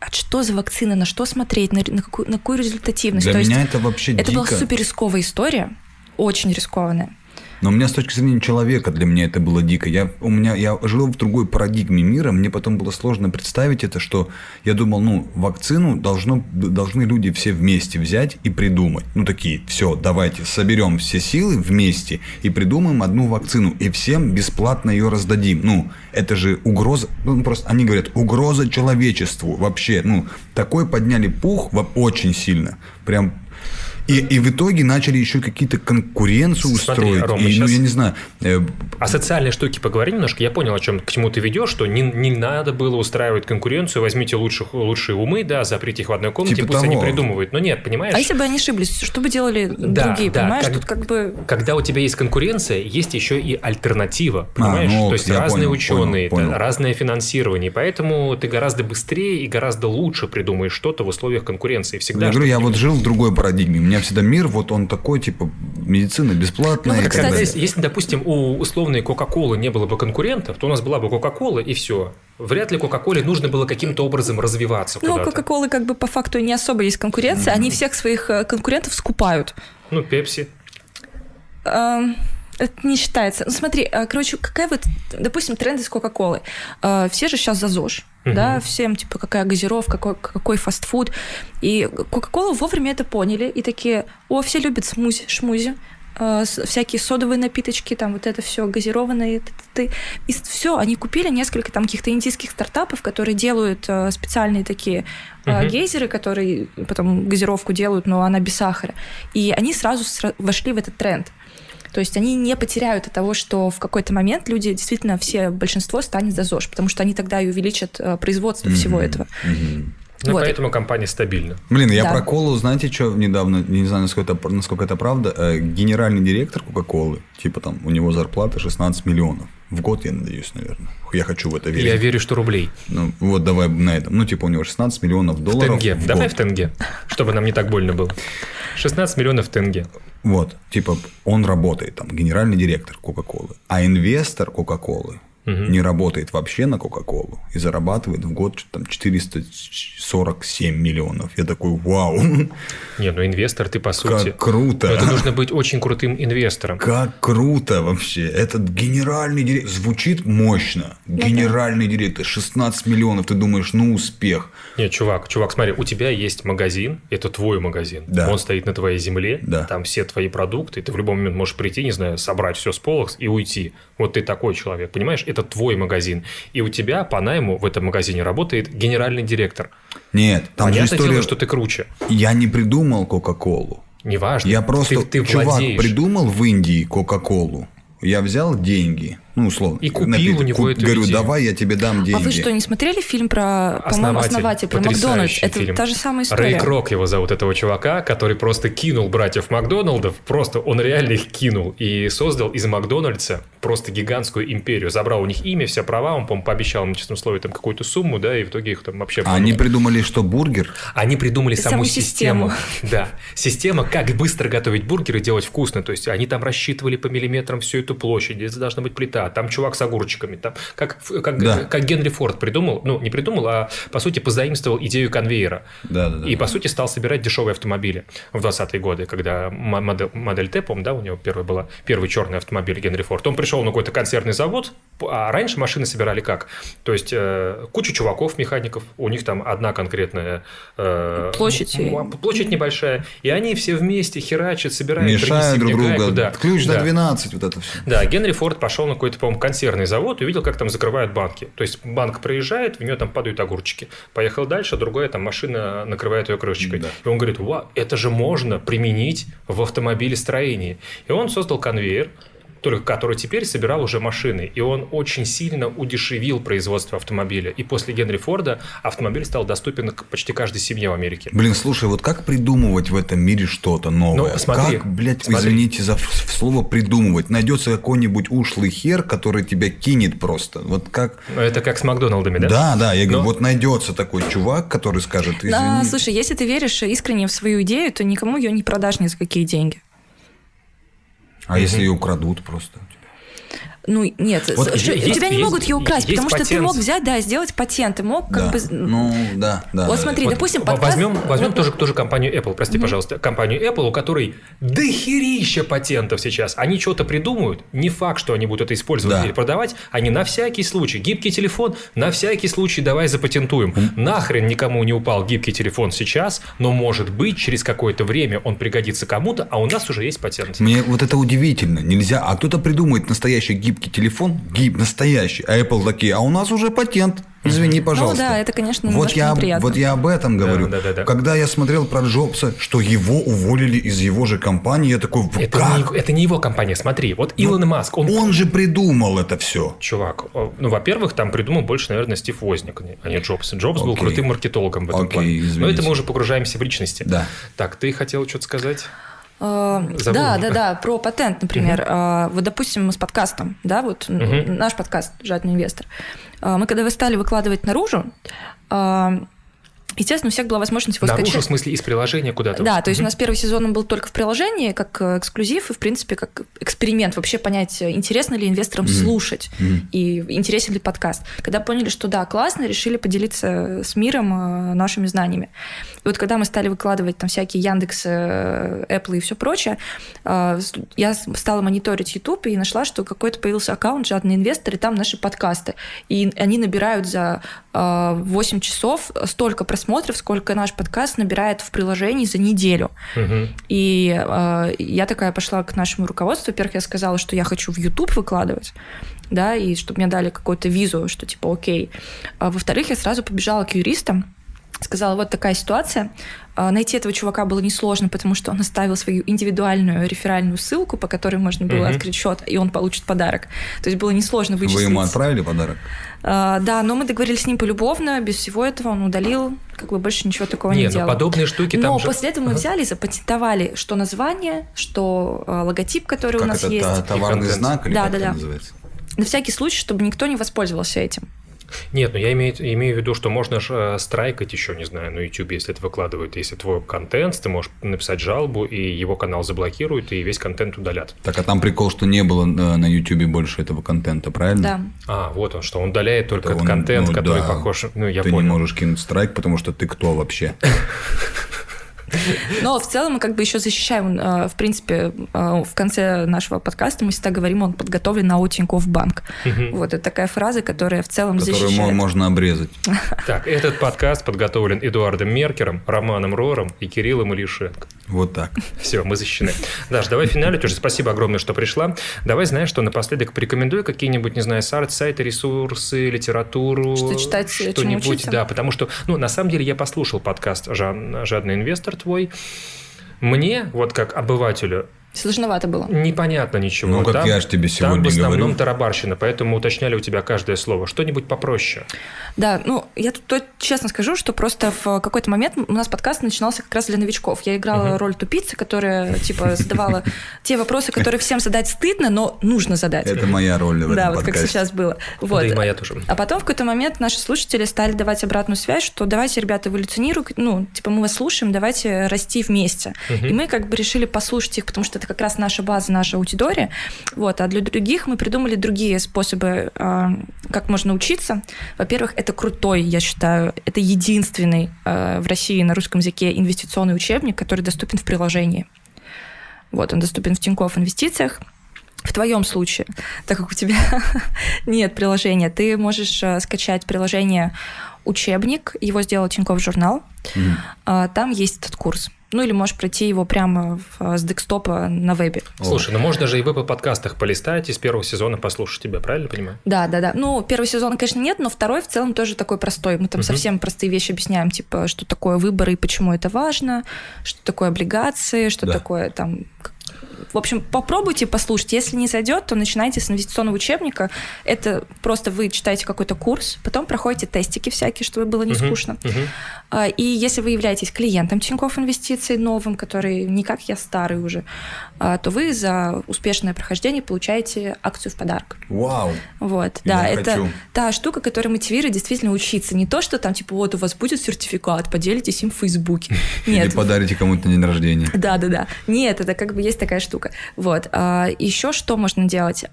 а что за вакцина, на что смотреть, на, на какую, на какую результативность. Для То меня есть это вообще это дико. была супер рисковая история, очень рискованная. Но у меня с точки зрения человека для меня это было дико. Я, у меня, я жил в другой парадигме мира, мне потом было сложно представить это, что я думал, ну, вакцину должно, должны люди все вместе взять и придумать. Ну, такие, все, давайте соберем все силы вместе и придумаем одну вакцину, и всем бесплатно ее раздадим. Ну, это же угроза, ну, просто они говорят, угроза человечеству вообще. Ну, такой подняли пух очень сильно. Прям и, и в итоге начали еще какие-то конкуренцию Смотри, устроить. Рома, и, щас- ну, я не знаю. э, О социальной штуке поговорим немножко. Я понял, о чем, к чему ты ведешь, что не, не надо было устраивать конкуренцию, возьмите лучших, лучшие умы, да, заприте их в одной комнате, Типа пусть они того. придумывают. Но нет, понимаешь? А если бы они ошиблись, что бы делали Да, другие, да, понимаешь? как- Тут как бы... Когда у тебя есть конкуренция, есть еще и альтернатива, понимаешь? ну, То есть разные понял, ученые, понял, понял. разное финансирование, поэтому ты гораздо быстрее и гораздо лучше придумаешь что-то в условиях конкуренции. Всегда я говорю, я вот жил в другой парадигме. Мне меня всегда мир, вот он такой, типа, медицина бесплатная. Ну, вот, кстати, далее. Если, если, допустим, у условной Кока-Колы не было бы конкурентов, то у нас была бы Кока-Кола и все. Вряд ли Кока-Коле нужно было каким-то образом развиваться Ну. Кока-колы как бы по факту не особо есть конкуренция, они всех своих э, конкурентов скупают. Ну, Пепси. Это не считается. Ну, смотри, э, короче, какая вот, допустим, тренды с Кока-Колой. Э, Все же сейчас за ЗОЖ, Мгм. да, всем, типа, какая газировка, какой, какой фастфуд. И Кока-Кола вовремя это поняли и такие, о, все любят смузи, шмузи, с- всякие содовые напиточки, там вот это все газированное, ты, и все, они купили несколько там каких-то индийских стартапов, которые делают специальные такие Мгм. гейзеры, которые потом газировку делают, но она без сахара. И они сразу сра- вошли в этот тренд. То есть они не потеряют от того, что в какой-то момент люди действительно все большинство станет за ЗОЖ, потому что они тогда и увеличат э, производство всего Мгм. этого. Мгм. Ну, Вот. поэтому компания стабильна. Блин, я Да. про колу, знаете, что недавно, не знаю, насколько это, насколько это правда, э, генеральный директор Кока-Колы, типа там, у него зарплата 16 миллионов. В год, я надеюсь, наверное. Я хочу в это верить. Я верю, что рублей. Ну, вот давай на этом. Ну, типа, у него 16 миллионов В долларов тенге. в Давай год. в тенге, чтобы нам не так больно было. 16 миллионов тенге. Вот, типа, он работает, там, генеральный директор Кока-Колы. А инвестор Кока-Колы Мгм. не работает вообще на Кока-Колу и зарабатывает в год там 447 миллионов. Я такой, вау, Не, ну инвестор ты по сути. как круто. Но это нужно быть очень крутым инвестором. Как круто вообще. Этот генеральный директор. Звучит мощно. Генеральный директор. 16 миллионов. Ты думаешь, ну успех. Нет, чувак, чувак, смотри, у тебя есть магазин, это твой магазин. Да. Он стоит на твоей земле, Да. там все твои продукты, ты в любой момент можешь прийти, не знаю, собрать все с полок и уйти. Вот ты такой человек, понимаешь? Это твой магазин. И у тебя по найму в этом магазине работает генеральный директор. Нет, там же Понятное история... дело, что ты круче. Я не придумал Кока-Колу. Неважно. Я просто, ты, ты чувак, владеешь. придумал в Индии Кока-Колу. Я взял деньги, ну, условно. И купил у него эту Говорю, идею. давай я тебе дам деньги. А вы что, не смотрели фильм про, по-моему, Основатель. про Макдональдс? Это фильм. та же самая история. Рэй Крок его зовут, этого чувака, который просто кинул братьев Макдоналдов, просто он реально их кинул и создал из Макдональдса просто гигантскую империю. Забрал у них имя, все права, он, по-моему, пообещал им, честном слове, там какую-то сумму, да, и в итоге их там вообще... А они придумали, что бургер? Они придумали саму, Саму систему. систему. Да, система, как быстро готовить бургеры, делать вкусно. То есть они там рассчитывали по миллиметрам всю эту площадь, где должна быть плита, там чувак с огурчиками, там как, как, Да. как Генри Форд придумал, ну не придумал, а по сути позаимствовал идею конвейера. Да, да, да. И, по сути, стал собирать дешевые автомобили в 20-е годы, когда модель, модель Т, по-моему, да, у него первый была, первый черный автомобиль Генри Форд. Он пришел на какой-то консервный завод, а раньше машины собирали как? То есть, э, куча чуваков, механиков, у них там одна конкретная... э, Площадь. м- Площадь небольшая, и они все вместе херачат, собирают, Мешают друг гайку, друга. да. Ключ Да. до 12, вот это все. Да, Генри Форд пошел на какой-то, по-моему, консервный завод и увидел, как там закрывают банки. То есть банк проезжает, в нее там падают огурчики. Поехал дальше, другая там машина накрывает ее крышечкой. Да. И он говорит, ва, это же можно применить в автомобилестроении. И он создал конвейер, только который теперь собирал уже машины. И он очень сильно удешевил производство автомобиля. И после Генри Форда автомобиль стал доступен к почти каждой семье в Америке. Блин, слушай, вот как придумывать в этом мире что-то новое? Ну, смотри, как, блядь, смотри. извините за слово придумывать. Найдется какой-нибудь ушлый хер, который тебя кинет просто. Вот как... Но это как с Макдоналдами, да? Да, да, я говорю, Но- вот найдется такой чувак, который скажет, извините. Да, слушай, если ты веришь искренне в свою идею, то никому ее не продашь ни за какие деньги. А если ее украдут просто? Ну, нет, Вот с- есть- у тебя не могут ее украсть, есть потому что ты патент. мог взять, да, сделать патент, ты мог как да. бы... Ну, да, да. Вот да, смотри, да. допустим, подкаст- Возьмем, возьмем вот- тоже, тоже компанию Apple, прости, пожалуйста, компанию Apple, у которой дохерища патентов сейчас. Они что-то придумают, не факт, что они будут это использовать Да. или продавать, они на всякий случай. Гибкий телефон, на всякий случай давай запатентуем. Нахрен никому не упал гибкий телефон сейчас, но может быть через какое-то время он пригодится кому-то, а у нас уже есть патент. Мне вот это удивительно. Нельзя. А кто-то придумает настоящий гибкий телефон, гиб, настоящий. А Apple такие, а у нас уже патент. Извини, пожалуйста. Ну да, это, конечно, вот я, неприятно. вот я об этом говорю. да, да, да. Когда я смотрел про Джобса, что его уволили из его же компании, я такой, Это как? не, это не его компания, смотри. Вот Илон Маск, он Он же придумал это все. Чувак, о, ну, во-первых, там придумал больше, наверное, Стив Возник, а не Джобс. Джобс был Окей. крутым маркетологом в этом Окей, плане. Но извините. это мы уже погружаемся в личности. Да. Так, ты хотел что-то сказать? А, Забыла. Да, да, да, про патент, например. А, Вот, допустим, мы с подкастом, да, вот Мгм. наш подкаст «Жадный инвестор». А, Мы когда вы стали выкладывать наружу, Естественно, у всех была возможность его Наружу, скачать. в смысле, из приложения куда-то? Да, то есть у Мгм. нас первый сезон он был только в приложении, как э, эксклюзив, и, в принципе, как эксперимент, вообще понять, э, интересно ли инвесторам Мгм. слушать, Мгм. и интересен ли подкаст. Когда поняли, что да, классно, решили поделиться с миром э, нашими знаниями. И вот когда мы стали выкладывать там всякие Яндекс, э, Apple и все прочее, э, я стала мониторить YouTube и нашла, что какой-то появился аккаунт «Жадный инвестор», и там наши подкасты. И они набирают за э, 8 часов столько просмотров, сколько наш подкаст набирает в приложении за неделю. Мгм. И э, я такая пошла к нашему руководству. Во-первых, я сказала, что я хочу в YouTube выкладывать, да, и чтобы мне дали какую-то визу, что типа окей. А во-вторых, я сразу побежала к юристам, сказала, вот такая ситуация. А, Найти этого чувака было несложно, потому что он оставил свою индивидуальную реферальную ссылку, по которой можно было Мгм. открыть счет, и он получит подарок. То есть было несложно Вы вычислить. ему отправили подарок? А, да, но мы договорились с ним полюбовно, без всего этого он удалил, как бы больше ничего такого не Нет, ну делал. подобные штуки Но там же... после этого мы Ага. взяли, запатентовали, что название, что э, логотип, который у Как нас это, есть. товарный знак или Да, как да, это да. называется? На всякий случай, чтобы никто не воспользовался этим. Нет, ну я имею, имею в виду, что можно же э, страйкать еще, не знаю, на YouTube, если это выкладывают. Если твой контент, ты можешь написать жалобу, и его канал заблокируют, и весь контент удалят. Так, а там прикол, что не было э, на YouTube больше этого контента, правильно? Да. А, вот он, что он удаляет только Это этот он, контент, ну который да. похож... Ну, я ты понял. не можешь кинуть страйк, потому что ты кто вообще? Но в целом мы как бы еще защищаем, э, в принципе, э, в конце нашего подкаста мы всегда говорим, он подготовлен на Тинькофф банк. Вот это такая фраза, которая в целом Которую защищает. можно обрезать. Так, этот подкаст подготовлен Эдуардом Меркером, Романом Рором и Кириллом Илишенко. Вот так. Все, мы защищены. Даш, давай финалить уже. Спасибо огромное, что пришла. Давай, знаешь, что напоследок порекомендую какие-нибудь, не знаю, сайт, сайты, ресурсы, литературу. Что читать, чему что-нибудь. Да, потому что, ну, на самом деле, я послушал подкаст «Жан- «Жадный инвестор» твой. Мне, вот как обывателю, Сложновато было. непонятно ничего. Ну, как Там- я ж тебе Там сегодня в основном говорю. тарабарщина, поэтому уточняли у тебя каждое слово. Что-нибудь попроще. Да, ну, я тут честно скажу, что просто в какой-то момент у нас подкаст начинался как раз для новичков. Я играла Мгм. роль тупицы, которая, типа, задавала те вопросы, которые всем задать стыдно, но нужно задать. Это моя роль в да, вот как сейчас было. Вот. Да и моя тоже. А потом в какой-то момент наши слушатели стали давать обратную связь, что давайте, ребята, эволюционируйте, ну, типа, мы вас слушаем, давайте расти вместе. И мы как бы решили послушать их, потому что это как раз наша база, наша аудитория. Вот. А для других мы придумали другие способы, а, как можно учиться. Во-первых, это крутой, я считаю, это единственный а, в России на русском языке инвестиционный учебник, который доступен в приложении. Вот, он доступен в Тинькофф инвестициях. В твоем случае, так как у тебя нет приложения, ты можешь э, скачать приложение учебник, его сделал Тинькофф журнал. А, Там есть этот курс. Ну или можешь пройти его прямо в- с декстопа на вебе. Слушай, ну можно же и в Apple подкастах полистать и с первого сезона послушать тебя, правильно понимаю? Да, да, да. Ну, первый сезон, конечно, нет, но второй в целом тоже такой простой. Мы там Мгм. совсем простые вещи объясняем, типа, что такое выборы и почему это важно, что такое облигации, что Да. такое там... В общем, попробуйте послушать. Если не зайдет, то начинайте с инвестиционного учебника. Это просто вы читаете какой-то курс, потом проходите тестики всякие, чтобы было не скучно. А, И если вы являетесь клиентом Тинькофф Инвестиций новым, который не как я старый уже, то вы за успешное прохождение получаете акцию в подарок. Вау. Вот, Я да, это хочу. та штука, которая мотивирует действительно учиться. Не то, что там, типа, вот у вас будет сертификат, поделитесь им в Фейсбуке. Или Нет, подарите кому-то на день рождения. да, да, да. Нет, это как бы есть такая штука. Вот. еще что можно делать?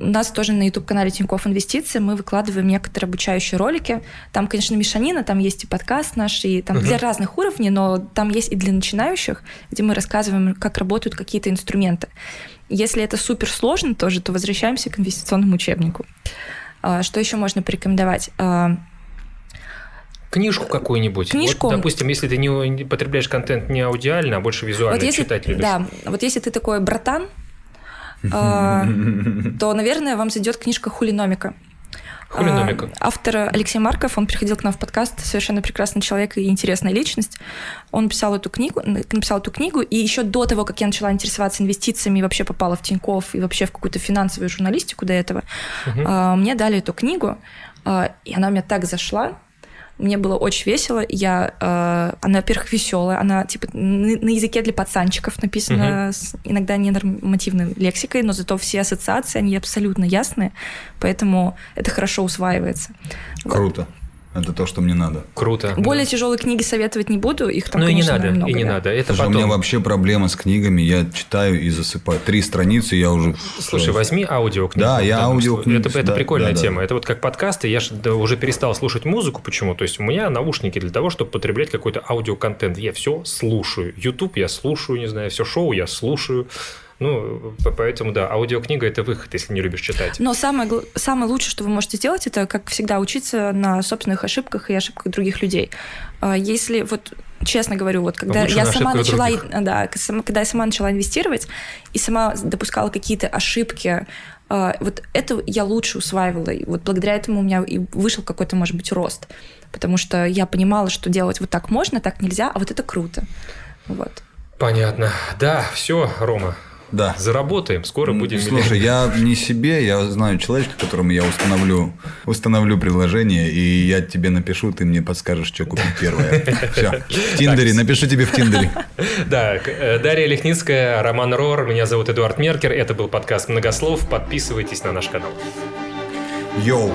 У нас тоже на YouTube-канале Тинькофф Инвестиции мы выкладываем некоторые обучающие ролики. Там, конечно, мешанина, там есть и подкаст наш, и там Мгм. для разных уровней, но там есть и для начинающих, где мы рассказываем, как работают какие-то инструменты. Если это супер сложно тоже, то возвращаемся к инвестиционному учебнику. А, Что еще можно порекомендовать? А, Книжку какую-нибудь. Книжку. Вот, допустим, если ты не не потребляешь контент не аудиально, а больше визуально Вот если, читать любишь. да, вот если ты такой братан, то, наверное, вам зайдет книжка Хулиномика. Хулиномика. А, Автор Алексей Марков, он приходил к нам в подкаст, совершенно прекрасный человек и интересная личность. Он писал эту книгу, написал эту книгу, и еще до того, как я начала интересоваться инвестициями, и вообще попала в Тинькофф и вообще в какую-то финансовую журналистику до этого, а, мне дали эту книгу, а, и она у меня так зашла. Мне было очень весело. Я, а, она, во-первых, веселая. Она типа на на языке для пацанчиков написана с иногда ненормативной лексикой, но зато все ассоциации они абсолютно ясные, поэтому это хорошо усваивается. Вот. Это то, что мне надо. Круто. Более тяжелые книги советовать не буду, их там, Ну и не надо, много, и не да. надо. Это Слушай, у потом. меня вообще проблема с книгами. Я читаю и засыпаю. Три страницы, я уже... Слушай, возьми аудиокнигу. Да, я данном аудиокнигу. Это, это да, прикольная да, да. тема. Это вот как подкасты. Я ж да, уже перестал слушать музыку. Почему? То есть у меня наушники для того, чтобы потреблять какой-то аудиоконтент. Я все слушаю. YouTube я слушаю, не знаю, все шоу я слушаю. Ну, по- поэтому, да, аудиокнига – это выход, если не любишь читать. Но самое, самое лучшее, что вы можете сделать, это, как всегда, учиться на собственных ошибках и ошибках других людей. А, Если вот честно говорю, вот когда Лучше я сама начала, других. да, когда я сама начала инвестировать и сама допускала какие-то ошибки, а, вот это я лучше усваивала. И вот благодаря этому у меня и вышел какой-то, может быть, рост. Потому что я понимала, что делать вот так можно, так нельзя, а вот это круто. Вот. Понятно. Да, все, Рома, Да. заработаем. Скоро будем Слушай, я не себе, я знаю человечка, которому я установлю, установлю приложение, и я тебе напишу, ты мне подскажешь, что купить первое. Все. В Тиндере, напишу тебе в Тиндере. Да, э, Дарья Лихницкая, Роман Рор, меня зовут Эдуард Меркер. Это был подкаст «Многослов». Подписывайтесь на наш канал. Йоу.